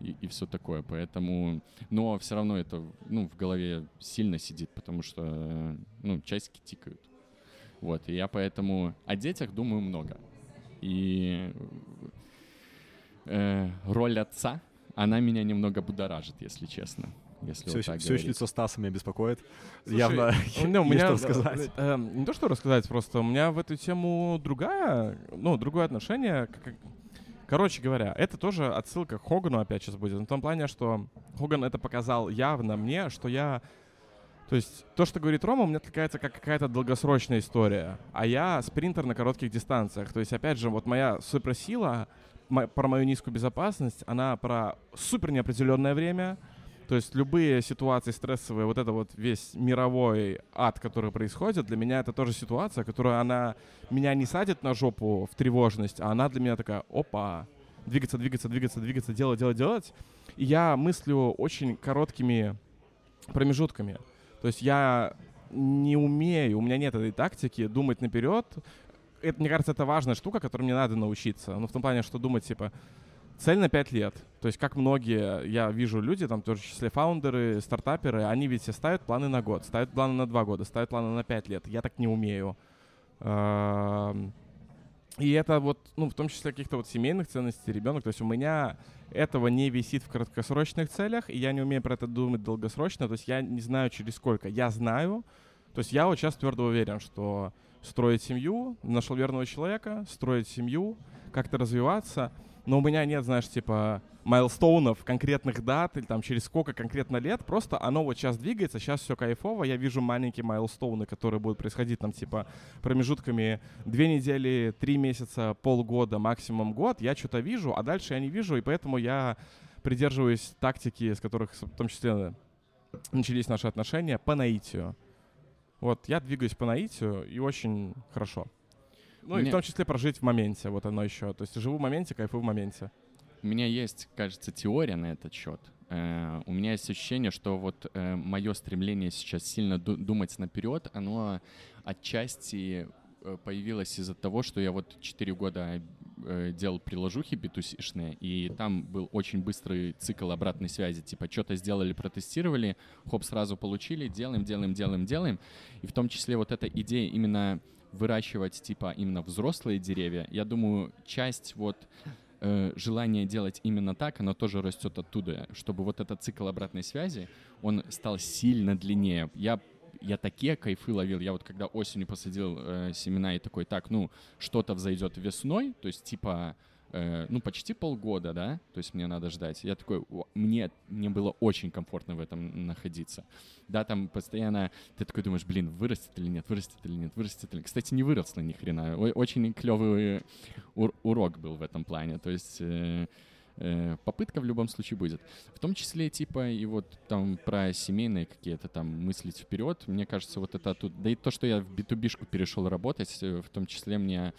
и, и все такое. Поэтому, но все равно это, ну, в голове сильно сидит, потому что, ну, часики тикают. Вот, и я поэтому о детях думаю много. И э, роль отца, она меня немного будоражит, если честно. Если
Все,
вот так
еще
говорить.
лицо Стаса меня беспокоит.
Слушай,
Явно
У меня, у меня,
что рассказать.
э, э, не то, что рассказать, просто у меня в эту тему другая, ну, другое отношение. Короче говоря, это тоже отсылка к Хогану опять сейчас будет. В том плане, что Хоган это показал явно мне, что я... То есть то, что говорит Рома, у меня откликается как какая-то долгосрочная история. А я спринтер на коротких дистанциях. То есть, опять же, вот моя суперсила мо- про мою низкую безопасность, она про супер неопределенное время, то есть любые ситуации стрессовые, вот это вот весь мировой ад, который происходит, для меня это тоже ситуация, которая она меня не садит на жопу в тревожность, а она для меня такая, опа, двигаться, двигаться, двигаться, двигаться, делать, делать, делать. И я мыслю очень короткими промежутками. То есть я не умею, у меня нет этой тактики думать наперед. Это, мне кажется, это важная штука, которой мне надо научиться. Ну, в том плане, что думать, типа, цель на 5 лет. То есть, как многие, я вижу люди, там в числе фаундеры, стартаперы, они ведь все ставят планы на год, ставят планы на 2 года, ставят планы на 5 лет. Я так не умею. Эм, И это вот, ну, в том числе каких-то вот семейных ценностей ребенок. То есть у меня этого не висит в краткосрочных целях, и я не умею про это думать долгосрочно. То есть я не знаю, через сколько. Я знаю, то есть я вот сейчас твердо уверен, что строить семью, нашел верного человека, строить семью, как-то развиваться, но у меня нет, знаешь, типа майлстоунов, конкретных дат, или там через сколько конкретно лет, просто оно вот сейчас двигается, сейчас все кайфово, я вижу маленькие майлстоуны, которые будут происходить там типа промежутками две недели, три месяца, полгода, максимум год, я что-то вижу, а дальше я не вижу, и поэтому я придерживаюсь тактики, с которых в том числе начались наши отношения, по наитию. Вот, я двигаюсь по наитию, и очень хорошо. Ну, Мне... и в том числе прожить в моменте, вот оно еще. То есть живу в моменте, кайфую в моменте.
У меня есть, кажется, теория на этот счет. Uh, у меня есть ощущение, что вот uh, мое стремление сейчас сильно думать наперед, оно отчасти uh, появилось из-за того, что я вот 4 года делал приложухи битусишные, и там был очень быстрый цикл обратной связи. Типа, что-то сделали, протестировали, хоп, сразу получили, делаем, делаем, делаем, делаем. И в том числе вот эта идея именно выращивать, типа, именно взрослые деревья, я думаю, часть вот э, желание делать именно так, оно тоже растет оттуда, чтобы вот этот цикл обратной связи, он стал сильно длиннее. Я я такие кайфы ловил. Я вот когда осенью посадил э, семена и такой, так, ну, что-то взойдет весной, то есть типа Э, ну, почти полгода, да, то есть мне надо ждать. Я такой, мне, мне было очень комфортно в этом находиться. Да, там постоянно ты такой думаешь, блин, вырастет или нет, вырастет или нет, вырастет или нет. Кстати, не выросло ни хрена. Очень клевый ур урок был в этом плане. То есть э, э, попытка в любом случае будет. В том числе, типа, и вот там про семейные какие-то там мыслить вперед. Мне кажется, вот это тут... Да и то, что я в B2B-шку перешел работать, э, в том числе мне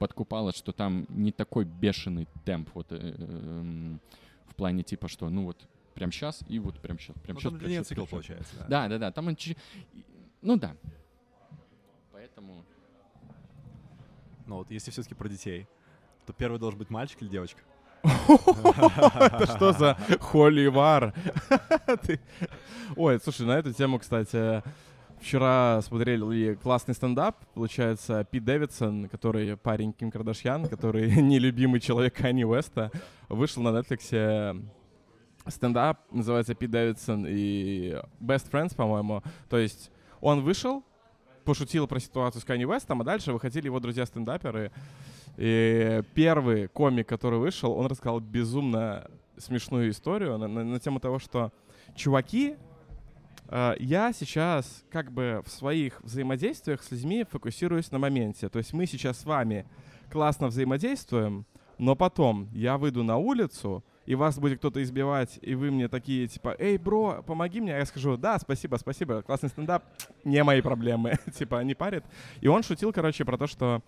подкупало, что там не такой бешеный темп вот э, э, в плане типа, что ну вот прям сейчас и вот прям сейчас. Прям ну, сейчас,
там длиннее цикл получается. Да,
да, да. да там он чуть... Ну да. Поэтому...
Ну вот если все-таки про детей, то первый должен быть мальчик или девочка?
Это что за холивар? Ой, слушай, на эту тему, кстати, Вчера смотрели классный стендап, получается, Пит Дэвидсон, который парень Ким Кардашьян, который нелюбимый человек Кани Уэста, вышел на Netflix стендап, называется Пит Дэвидсон и Best Friends, по-моему. То есть он вышел, пошутил про ситуацию с Кани Уэстом, а дальше выходили его друзья-стендаперы. И первый комик, который вышел, он рассказал безумно смешную историю на, на, на тему того, что чуваки Э, я сейчас как бы в своих взаимодействиях с людьми фокусируюсь на моменте. То есть мы сейчас с вами классно взаимодействуем, но потом я выйду на улицу, и вас будет кто-то избивать, и вы мне такие, типа, эй, бро, помоги мне. Я скажу, да, спасибо, спасибо, классный стендап, не мои проблемы. типа, не парит. И он шутил, короче, про то, что...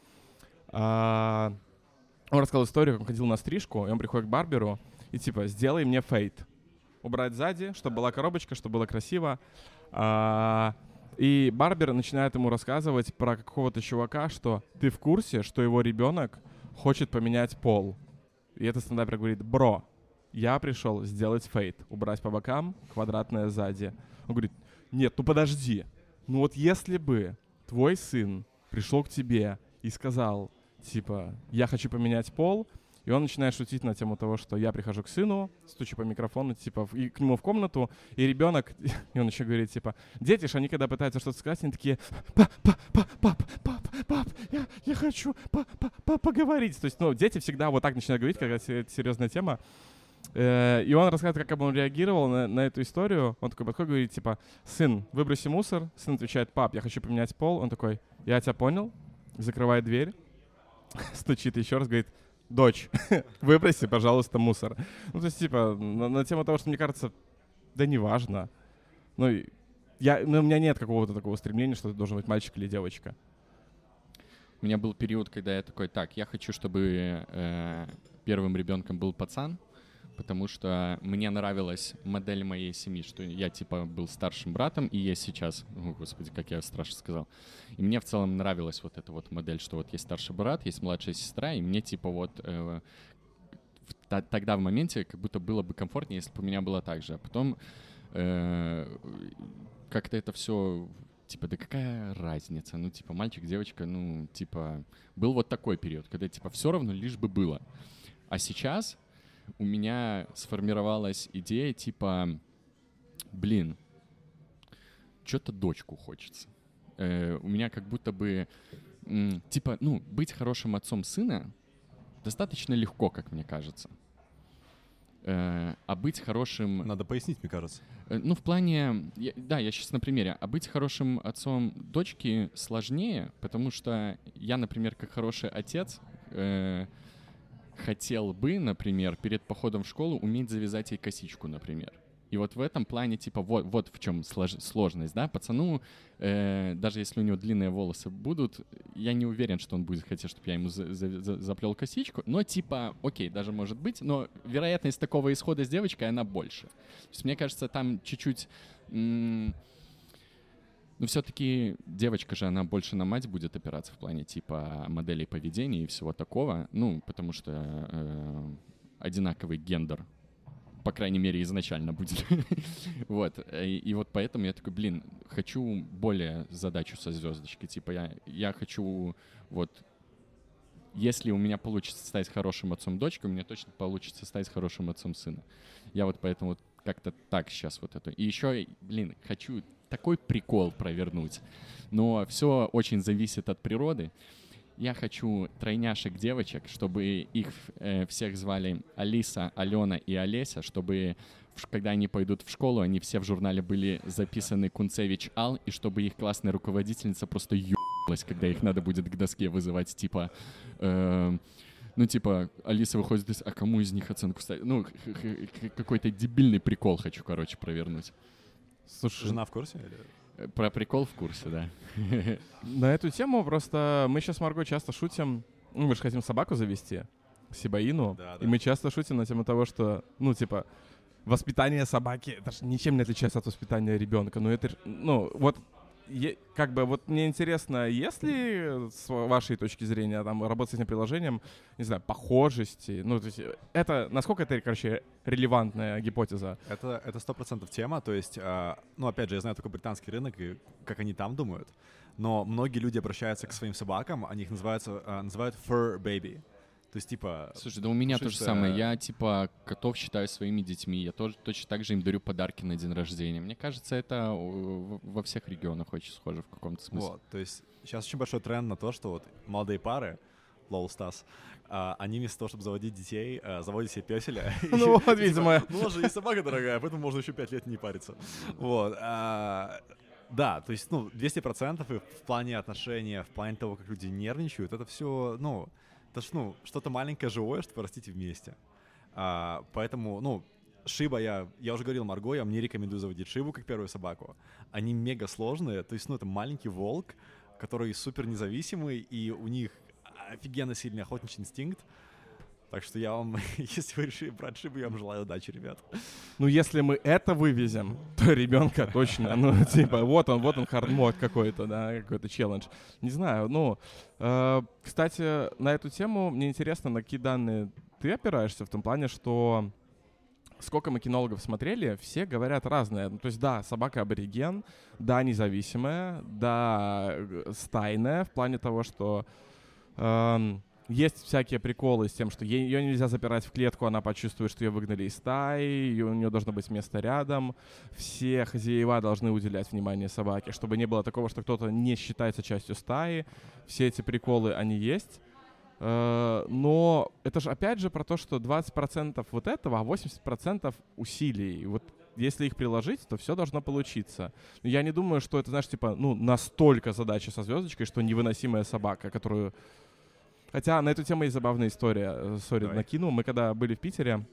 А, он рассказал историю, как он ходил на стрижку, и он приходит к барберу, и типа, сделай мне фейт убрать сзади, чтобы была коробочка, чтобы было красиво. А, и Барбер начинает ему рассказывать про какого-то чувака, что ты в курсе, что его ребенок хочет поменять пол. И этот стендапер говорит, бро, я пришел сделать фейт, убрать по бокам, квадратное сзади. Он говорит, нет, ну подожди, ну вот если бы твой сын пришел к тебе и сказал, типа, я хочу поменять пол, и он начинает шутить на тему того, что я прихожу к сыну, стучу по микрофону, типа, и к нему в комнату, и ребенок, и он еще говорит, типа, дети же, они когда пытаются что-то сказать, они такие, пап, пап, пап, пап, пап, пап, я, я хочу па, па, па, поговорить. То есть, ну, дети всегда вот так начинают говорить, когда это серьезная тема. Э, и он рассказывает, как он реагировал на, на эту историю. Он такой подходит, говорит, типа, сын, выброси мусор. Сын отвечает, пап, я хочу поменять пол. Он такой, я тебя понял. Закрывает дверь, стучит еще раз, говорит, дочь, выброси, пожалуйста, мусор. Ну, то есть, типа, на, на тему того, что мне кажется, да неважно. Ну, я, ну, у меня нет какого-то такого стремления, что это должен быть мальчик или девочка.
У меня был период, когда я такой, так, я хочу, чтобы э, первым ребенком был пацан, потому что мне нравилась модель моей семьи, что я типа был старшим братом, и я сейчас, о, господи, как я страшно сказал. И мне в целом нравилась вот эта вот модель, что вот есть старший брат, есть младшая сестра, и мне типа вот э, в, тогда в моменте как будто было бы комфортнее, если бы у меня было так же. А потом э, как-то это все типа, да какая разница, ну, типа, мальчик, девочка, ну, типа, был вот такой период, когда, типа, все равно лишь бы было. А сейчас у меня сформировалась идея типа, блин, что-то дочку хочется. Э, у меня как будто бы, типа, ну, быть хорошим отцом сына, достаточно легко, как мне кажется. Э, а быть хорошим...
Надо пояснить, мне кажется.
Э, ну, в плане... я- да, я сейчас на примере. А быть хорошим отцом дочки сложнее, потому что я, например, как хороший отец, э, хотел бы, например, перед походом в школу уметь завязать ей косичку, например. И вот в этом плане, типа, вот, вот в чем слож- сложность, да, пацану, э, даже если у него длинные волосы будут, я не уверен, что он будет хотеть, чтобы я ему за- за- за- заплел косичку, но типа, окей, даже может быть, но вероятность такого исхода с девочкой, она больше. То есть мне кажется, там чуть-чуть... но все-таки девочка же, она больше на мать будет опираться в плане типа моделей поведения и всего такого. Ну, потому что э, одинаковый гендер, по крайней мере, изначально будет. вот. И, и вот поэтому я такой, блин, хочу более задачу со звездочкой. Типа я, я хочу вот если у меня получится стать хорошим отцом дочки, у меня точно получится стать хорошим отцом сына. Я вот поэтому вот как-то так сейчас вот это. И еще, блин, хочу такой прикол провернуть. Но все очень зависит от природы. Я хочу тройняшек девочек, чтобы их э, всех звали Алиса, Алена и Олеся, чтобы когда они пойдут в школу, они все в журнале были записаны Кунцевич Ал, и чтобы их классная руководительница просто ебалась, когда их надо будет к доске вызывать, типа... э, ну, типа, Алиса выходит. А кому из них оценку ставить? Ну, какой-то дебильный прикол хочу, короче, провернуть.
Слушай,
Жена в курсе? или?
Э, Про прикол в курсе, да.
на эту тему просто мы сейчас с Марго часто шутим. Ну, мы же хотим собаку завести, Сибаину.
Да,
И
да.
мы часто шутим на тему того, что, ну, типа, воспитание собаки, это ж ничем не отличается от воспитания ребенка. Ну, это, ну, вот, е- как бы, вот мне интересно, есть ли с вашей точки зрения, там, работать с этим приложением, не знаю, похожести, ну, то есть, э, это, насколько это, короче, релевантная гипотеза?
Это это сто процентов тема, то есть, а, ну опять же, я знаю только британский рынок и как они там думают, но многие люди обращаются к своим собакам, они их называются а, называют fur baby, то есть типа
Слушай, да у меня то же самое.
э,
Я, типа, котов считаю своими детьми. Я тоже точно так же им дарю подарки на день рождения. Мне кажется, это э, во всех регионах очень схоже в каком-то смысле.
вот, то есть сейчас очень большой тренд на то, что вот молодые пары, лол Стас, а, они вместо того, чтобы заводить детей, а, заводят себе песеля.
Ну, вот,
Типа,
видимо.
Ну, же есть собака дорогая, поэтому можно еще пять лет не париться. Вот. а, Да, то есть, ну, 200% и в плане отношения, в плане того, как люди нервничают, это все, ну, это ж, ну, что-то маленькое живое, что вы растите вместе. А, Поэтому, ну, Шиба я, я уже говорил Марго, я вам не рекомендую заводить Шибу как первую собаку. Они мега сложные, то есть, ну, это маленький волк, который супер независимый, и у них офигенно сильный охотничий инстинкт. Так что я вам, если вы решили брать Шибу, я вам желаю удачи, ребят.
Ну, если мы это вывезем, то ребенка точно, ну, типа, вот он, вот он хардмод какой-то, да, какой-то челлендж. Не знаю, ну, э, кстати, на эту тему мне интересно, на какие данные ты опираешься в том плане, что сколько мы кинологов смотрели, все говорят разное. Ну, то есть, да, собака абориген, да, независимая, да, э, стайная, в плане того, что эм, есть всякие приколы с тем, что ее нельзя запирать в клетку, она почувствует, что ее выгнали из стаи, у нее должно быть место рядом. Все хозяева должны уделять внимание собаке, чтобы не было такого, что кто-то не считается частью стаи. Все эти приколы, они есть. Э, Но это же опять же про то, что 20% вот этого, а 80% усилий. Вот если их приложить, то все должно получиться. Я не думаю, что это, знаешь, типа, ну, настолько задача со звездочкой, что невыносимая собака, которую... Хотя на эту тему есть забавная история. Э, Сори, накину. Мы когда были в Питере,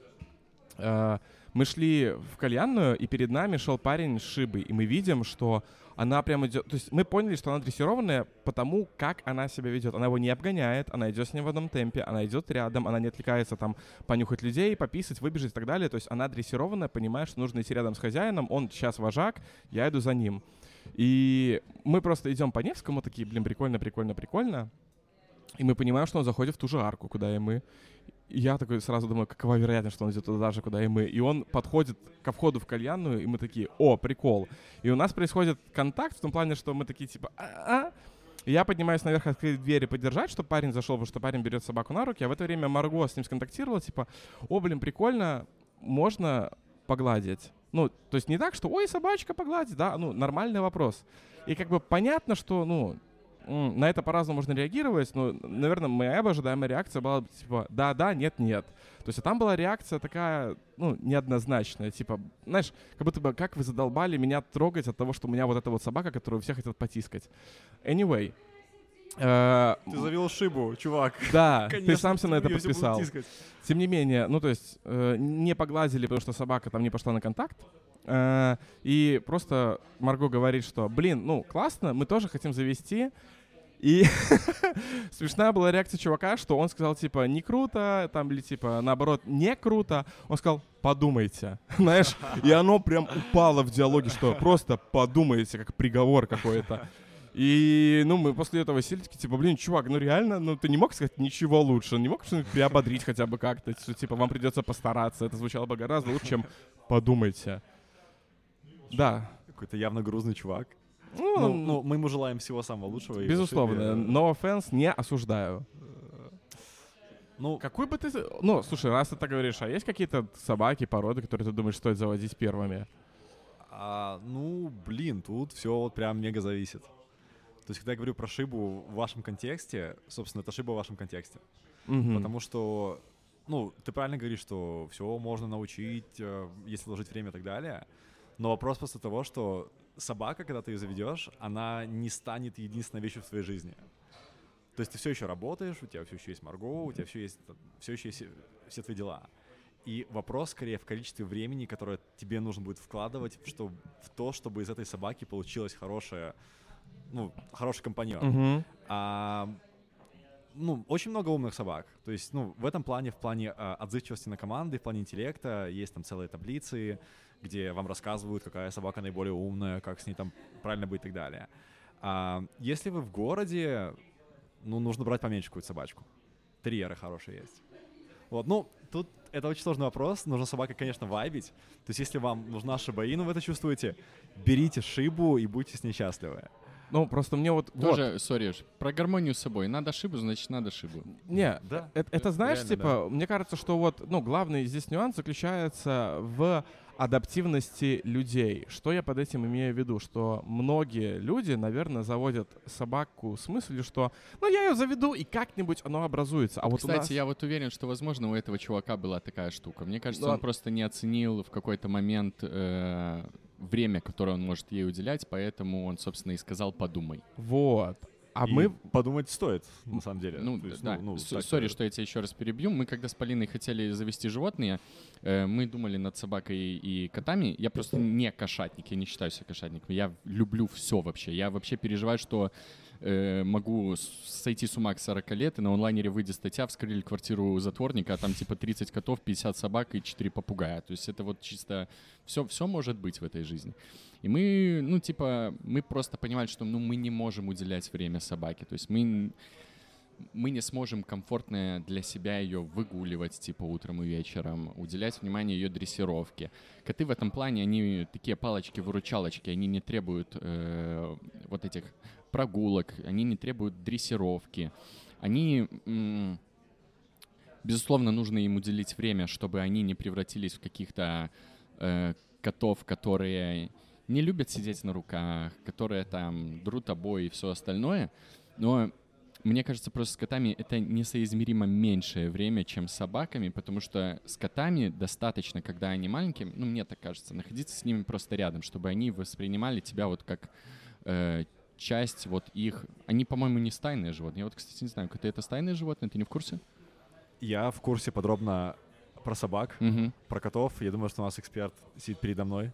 э, мы шли в кальянную, и перед нами шел парень с шибой, и мы видим, что она прям идет... То есть мы поняли, что она дрессированная потому, как она себя ведет. Она его не обгоняет, она идет с ним в одном темпе, она идет рядом, она не отвлекается там понюхать людей, пописать, выбежать и так далее. То есть она дрессированная, понимая, что нужно идти рядом с хозяином, он сейчас вожак, я иду за ним. И мы просто идем по Невскому, такие, блин, прикольно, прикольно, прикольно. И мы понимаем, что он заходит в ту же арку, куда и мы. И я такой сразу думаю, какова вероятность, что он идет туда же, куда и мы. И он подходит ко входу в кальянную, и мы такие, о, прикол. И у нас происходит контакт в том плане, что мы такие, типа, а И я поднимаюсь наверх открыть дверь и поддержать, чтобы парень зашел, потому что парень берет собаку на руки, а в это время Марго с ним сконтактировала, типа, о, блин, прикольно, можно погладить. Ну, то есть не так, что, ой, собачка погладить, да, ну, нормальный вопрос. И как бы понятно, что, ну, на это по-разному можно реагировать, но, наверное, моя ожидаемая реакция была типа да-да, нет-нет. То есть а там была реакция такая, ну, неоднозначная, типа, знаешь, как будто бы как вы задолбали меня трогать от того, что у меня вот эта вот собака, которую все хотят потискать. Anyway. э,
Ты завел шибу, чувак.
да, ты
Конечно,
сам себя на это подписал. Тем не менее, ну то есть э, не погладили, потому что собака там не пошла на контакт. Э, и просто Марго говорит, что, блин, ну классно, мы тоже хотим завести. И смешная была реакция чувака, что он сказал, типа, не круто, там, или, типа, наоборот, не круто. Он сказал, подумайте. Знаешь, и оно прям упало в диалоге, что просто подумайте, как приговор какой-то. И, ну, мы после этого сели такие, типа, блин, чувак, ну реально, ну ты не мог сказать ничего лучше, не мог что-нибудь приободрить хотя бы как-то, что, типа, вам придется постараться. Это звучало бы гораздо лучше, чем подумайте. Да.
Какой-то явно грузный чувак.
Ну,
Ну, ну, мы ему желаем всего самого лучшего. и
безусловно,
Шибе,
no offense, не осуждаю.
Ну,
Какой бы ты... Ну, слушай, раз ты так говоришь, а есть какие-то собаки, породы, которые ты думаешь, стоит заводить первыми?
а, ну, блин, тут все вот прям мега зависит. То есть, когда я говорю про шибу в вашем контексте, собственно, это шиба в вашем контексте.
Мгм.
Потому что, ну, ты правильно говоришь, что все можно научить, э, если вложить время и так далее. Но вопрос просто того, что собака, когда ты ее заведешь, она не станет единственной вещью в твоей жизни. То есть ты все еще работаешь, у тебя все еще есть Марго, у тебя все, есть, все еще есть все твои дела. И вопрос скорее в количестве времени, которое тебе нужно будет вкладывать что, в то, чтобы из этой собаки получилась хорошая, ну, хороший компаньон.
Мгм.
А, ну, очень много умных собак. То есть, ну, в этом плане, в плане а, отзывчивости на команды, в плане интеллекта, есть там целые таблицы, где вам рассказывают, какая собака наиболее умная, как с ней там правильно быть и так далее. А, если вы в городе, ну, нужно брать поменьше какую-то собачку. Терьеры хорошие есть. Вот, ну, тут это очень сложный вопрос. Нужно собака, конечно, вайбить. То есть, если вам нужна шибаина, вы это чувствуете, берите шибу и будьте с ней счастливы.
Ну, просто мне вот... вот.
Тоже, сори, ж, про гармонию с собой. Надо шибу, значит, надо шибу.
Не,
Да.
это, это знаешь,
реально,
типа, мне кажется, что вот, ну, главный здесь нюанс заключается в адаптивности людей. Что я под этим имею в виду? Что многие люди, наверное, заводят собаку с мыслью, что, ну, я ее заведу, и как-нибудь оно образуется. А вот
Кстати,
нас...
я вот уверен, что, возможно, у этого чувака была такая штука. Мне кажется,
Ну,
он просто не оценил в какой-то момент э, время, которое он может ей уделять, поэтому он, собственно, и сказал «подумай».
Вот. А
И
мы...
подумать стоит, на самом деле.
Ну,
То есть,
да,
ну, так,
сори,
э,
что я тебя еще раз перебью. Мы, когда с Полиной хотели завести животные, э, мы думали над собакой и котами. Я просто не кошатник, я не считаю себя кошатником. Я люблю все вообще. Я вообще переживаю, что э, могу сойти с ума к 40 лет, и на онлайнере выйдет статья, вскрыли квартиру затворника, а там типа 30 котов, 50 собак и 4 попугая. То есть это вот чисто... Все, все может быть в этой жизни. И мы, ну, типа, мы просто понимали, что ну, мы не можем уделять время собаке. То есть мы, мы не сможем комфортно для себя ее выгуливать, типа, утром и вечером, уделять внимание ее дрессировке. Коты в этом плане, они такие палочки-выручалочки, они не требуют э, вот этих прогулок, они не требуют дрессировки. Они, безусловно, нужно им уделить время, чтобы они не превратились в каких-то э, котов, которые не любят сидеть на руках, которые там друт обои и все остальное. Но мне кажется, просто с котами это несоизмеримо меньшее время, чем с собаками, потому что с котами достаточно, когда они маленькие, ну, мне так кажется, находиться с ними просто рядом, чтобы они воспринимали тебя вот как э, часть вот их... Они, по-моему, не стайные животные. Я вот, кстати, не знаю, коты — это стайные животные, ты не в курсе?
Я в курсе подробно про собак,
Мгм.
про котов. Я думаю, что у нас эксперт сидит передо мной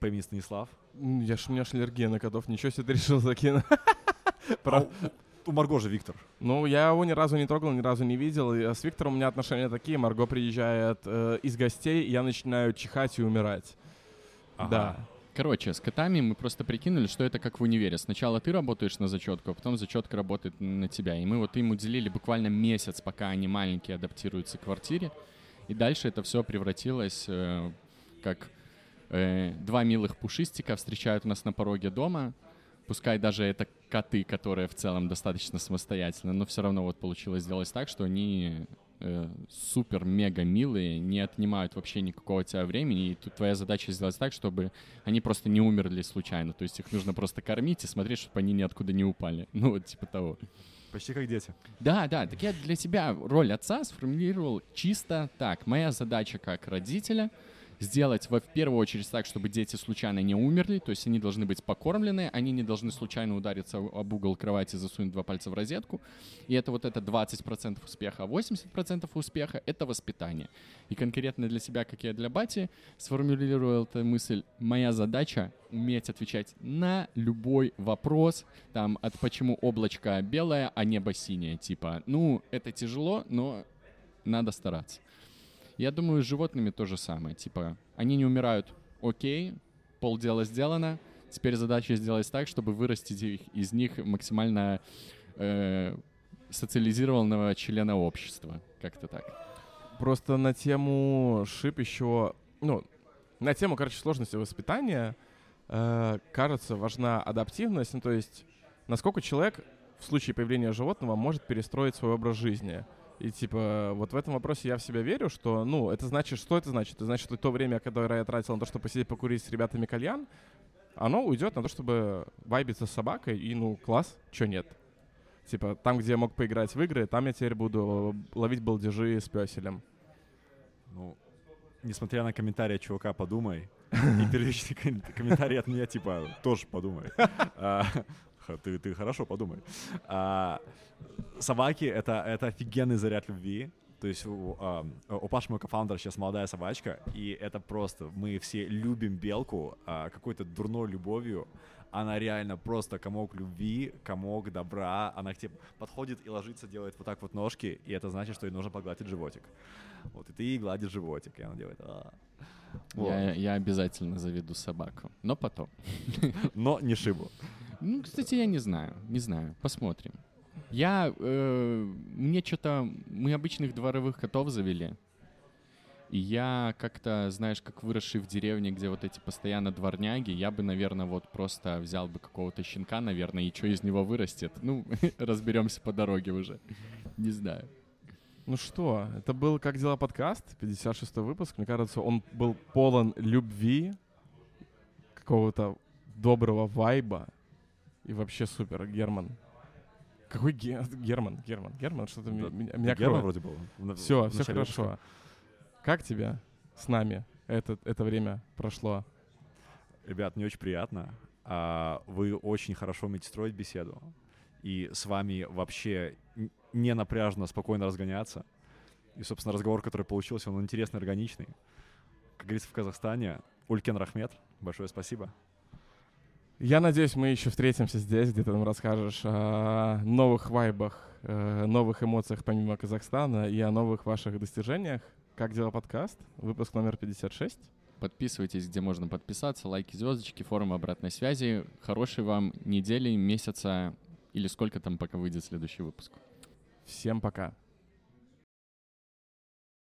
по имени Станислав.
Я ж, у меня ж аллергия на котов, ничего себе ты решил закинуть.
А у, Марго же Виктор.
Ну, я его ни разу не трогал, ни разу не видел. И э, с Виктором у меня отношения такие. Марго приезжает э, из гостей, я начинаю чихать и умирать.
Ага.
Да.
Короче, с котами мы просто прикинули, что это как в универе. Сначала ты работаешь на зачетку, а потом зачетка работает на тебя. И мы вот им уделили буквально месяц, пока они маленькие адаптируются к квартире. И дальше это все превратилось э, как э, два милых пушистика встречают нас на пороге дома. Пускай даже это коты, которые в целом достаточно самостоятельны, но все равно вот получилось сделать так, что они э, супер-мега милые, не отнимают вообще никакого от тебя времени, и тут твоя задача сделать так, чтобы они просто не умерли случайно. То есть их нужно просто кормить и смотреть, чтобы они ниоткуда не упали. Ну, вот типа того.
Почти как дети.
Да, да, так я для себя роль отца сформулировал чисто так. Моя задача как родителя — сделать в первую очередь так, чтобы дети случайно не умерли, то есть они должны быть покормлены, они не должны случайно удариться об угол кровати, засунуть два пальца в розетку. И это вот это 20% успеха, а 80% успеха — это воспитание. И конкретно для себя, как я для бати, сформулировал эту мысль, моя задача — уметь отвечать на любой вопрос, там, от почему облачко белое, а небо синее, типа, ну, это тяжело, но надо стараться. Я думаю, с животными то же самое. Типа, они не умирают, окей, полдела сделано. Теперь задача сделать так, чтобы вырастить их, из них максимально э, социализированного члена общества. Как-то так.
Просто на тему шип еще, ну, на тему, короче, сложности воспитания, э, кажется, важна адаптивность, ну, то есть насколько человек в случае появления животного может перестроить свой образ жизни. И типа вот в этом вопросе я в себя верю, что, ну, это значит, что это значит? Это значит, что то время, которое я тратил на то, чтобы посидеть покурить с ребятами кальян, оно уйдет на то, чтобы вайбиться с собакой, и, ну, класс, чё нет. Типа, там, где я мог поиграть в игры, там я теперь буду ловить балдежи с песелем.
Ну, несмотря на комментарии чувака, подумай. И первичный комментарий от меня, типа, тоже подумай. А, ты, ты хорошо подумай. А, собаки это, — это офигенный заряд любви. То есть у, а, у Паши, моего кофаундера, сейчас молодая собачка, и это просто, мы все любим белку а, какой-то дурной любовью. Она реально просто комок любви, комок добра. Она к тебе подходит и ложится, делает вот так вот ножки, и это значит, что ей нужно погладить животик. Вот, и ты ей гладишь животик, и она делает... А.
Вот. Я, я обязательно заведу собаку, но потом.
Но не шибу.
Ну, кстати, я не знаю, не знаю, посмотрим. Я, э, мне что-то, мы обычных дворовых котов завели. И я как-то, знаешь, как выросший в деревне, где вот эти постоянно дворняги, я бы, наверное, вот просто взял бы какого-то щенка, наверное, и что из него вырастет. Ну, разберемся по дороге уже. Не знаю.
Ну что, это был «Как дела?» подкаст, 56-й выпуск. Мне кажется, он был полон любви, какого-то доброго вайба, и вообще супер, Герман. Какой Ге- Герман? Герман, Герман, что-то да, меня, меня
Герман вроде был.
Все, все хорошо. Выпуска. Как тебе с нами это, это время прошло?
Ребят, мне очень приятно. А, вы очень хорошо умеете строить беседу. И с вами вообще не напряжно, спокойно разгоняться. И, собственно, разговор, который получился, он интересный, органичный. Как говорится в Казахстане, Улькен Рахмет, большое спасибо.
Я надеюсь, мы еще встретимся здесь, где ты нам расскажешь о новых вайбах, э, новых эмоциях помимо Казахстана и о новых ваших достижениях. Как дела подкаст? Выпуск номер 56.
Подписывайтесь, где можно подписаться, лайки, звездочки, форум обратной связи. Хорошей вам недели, месяца или сколько там, пока выйдет следующий выпуск.
Всем пока.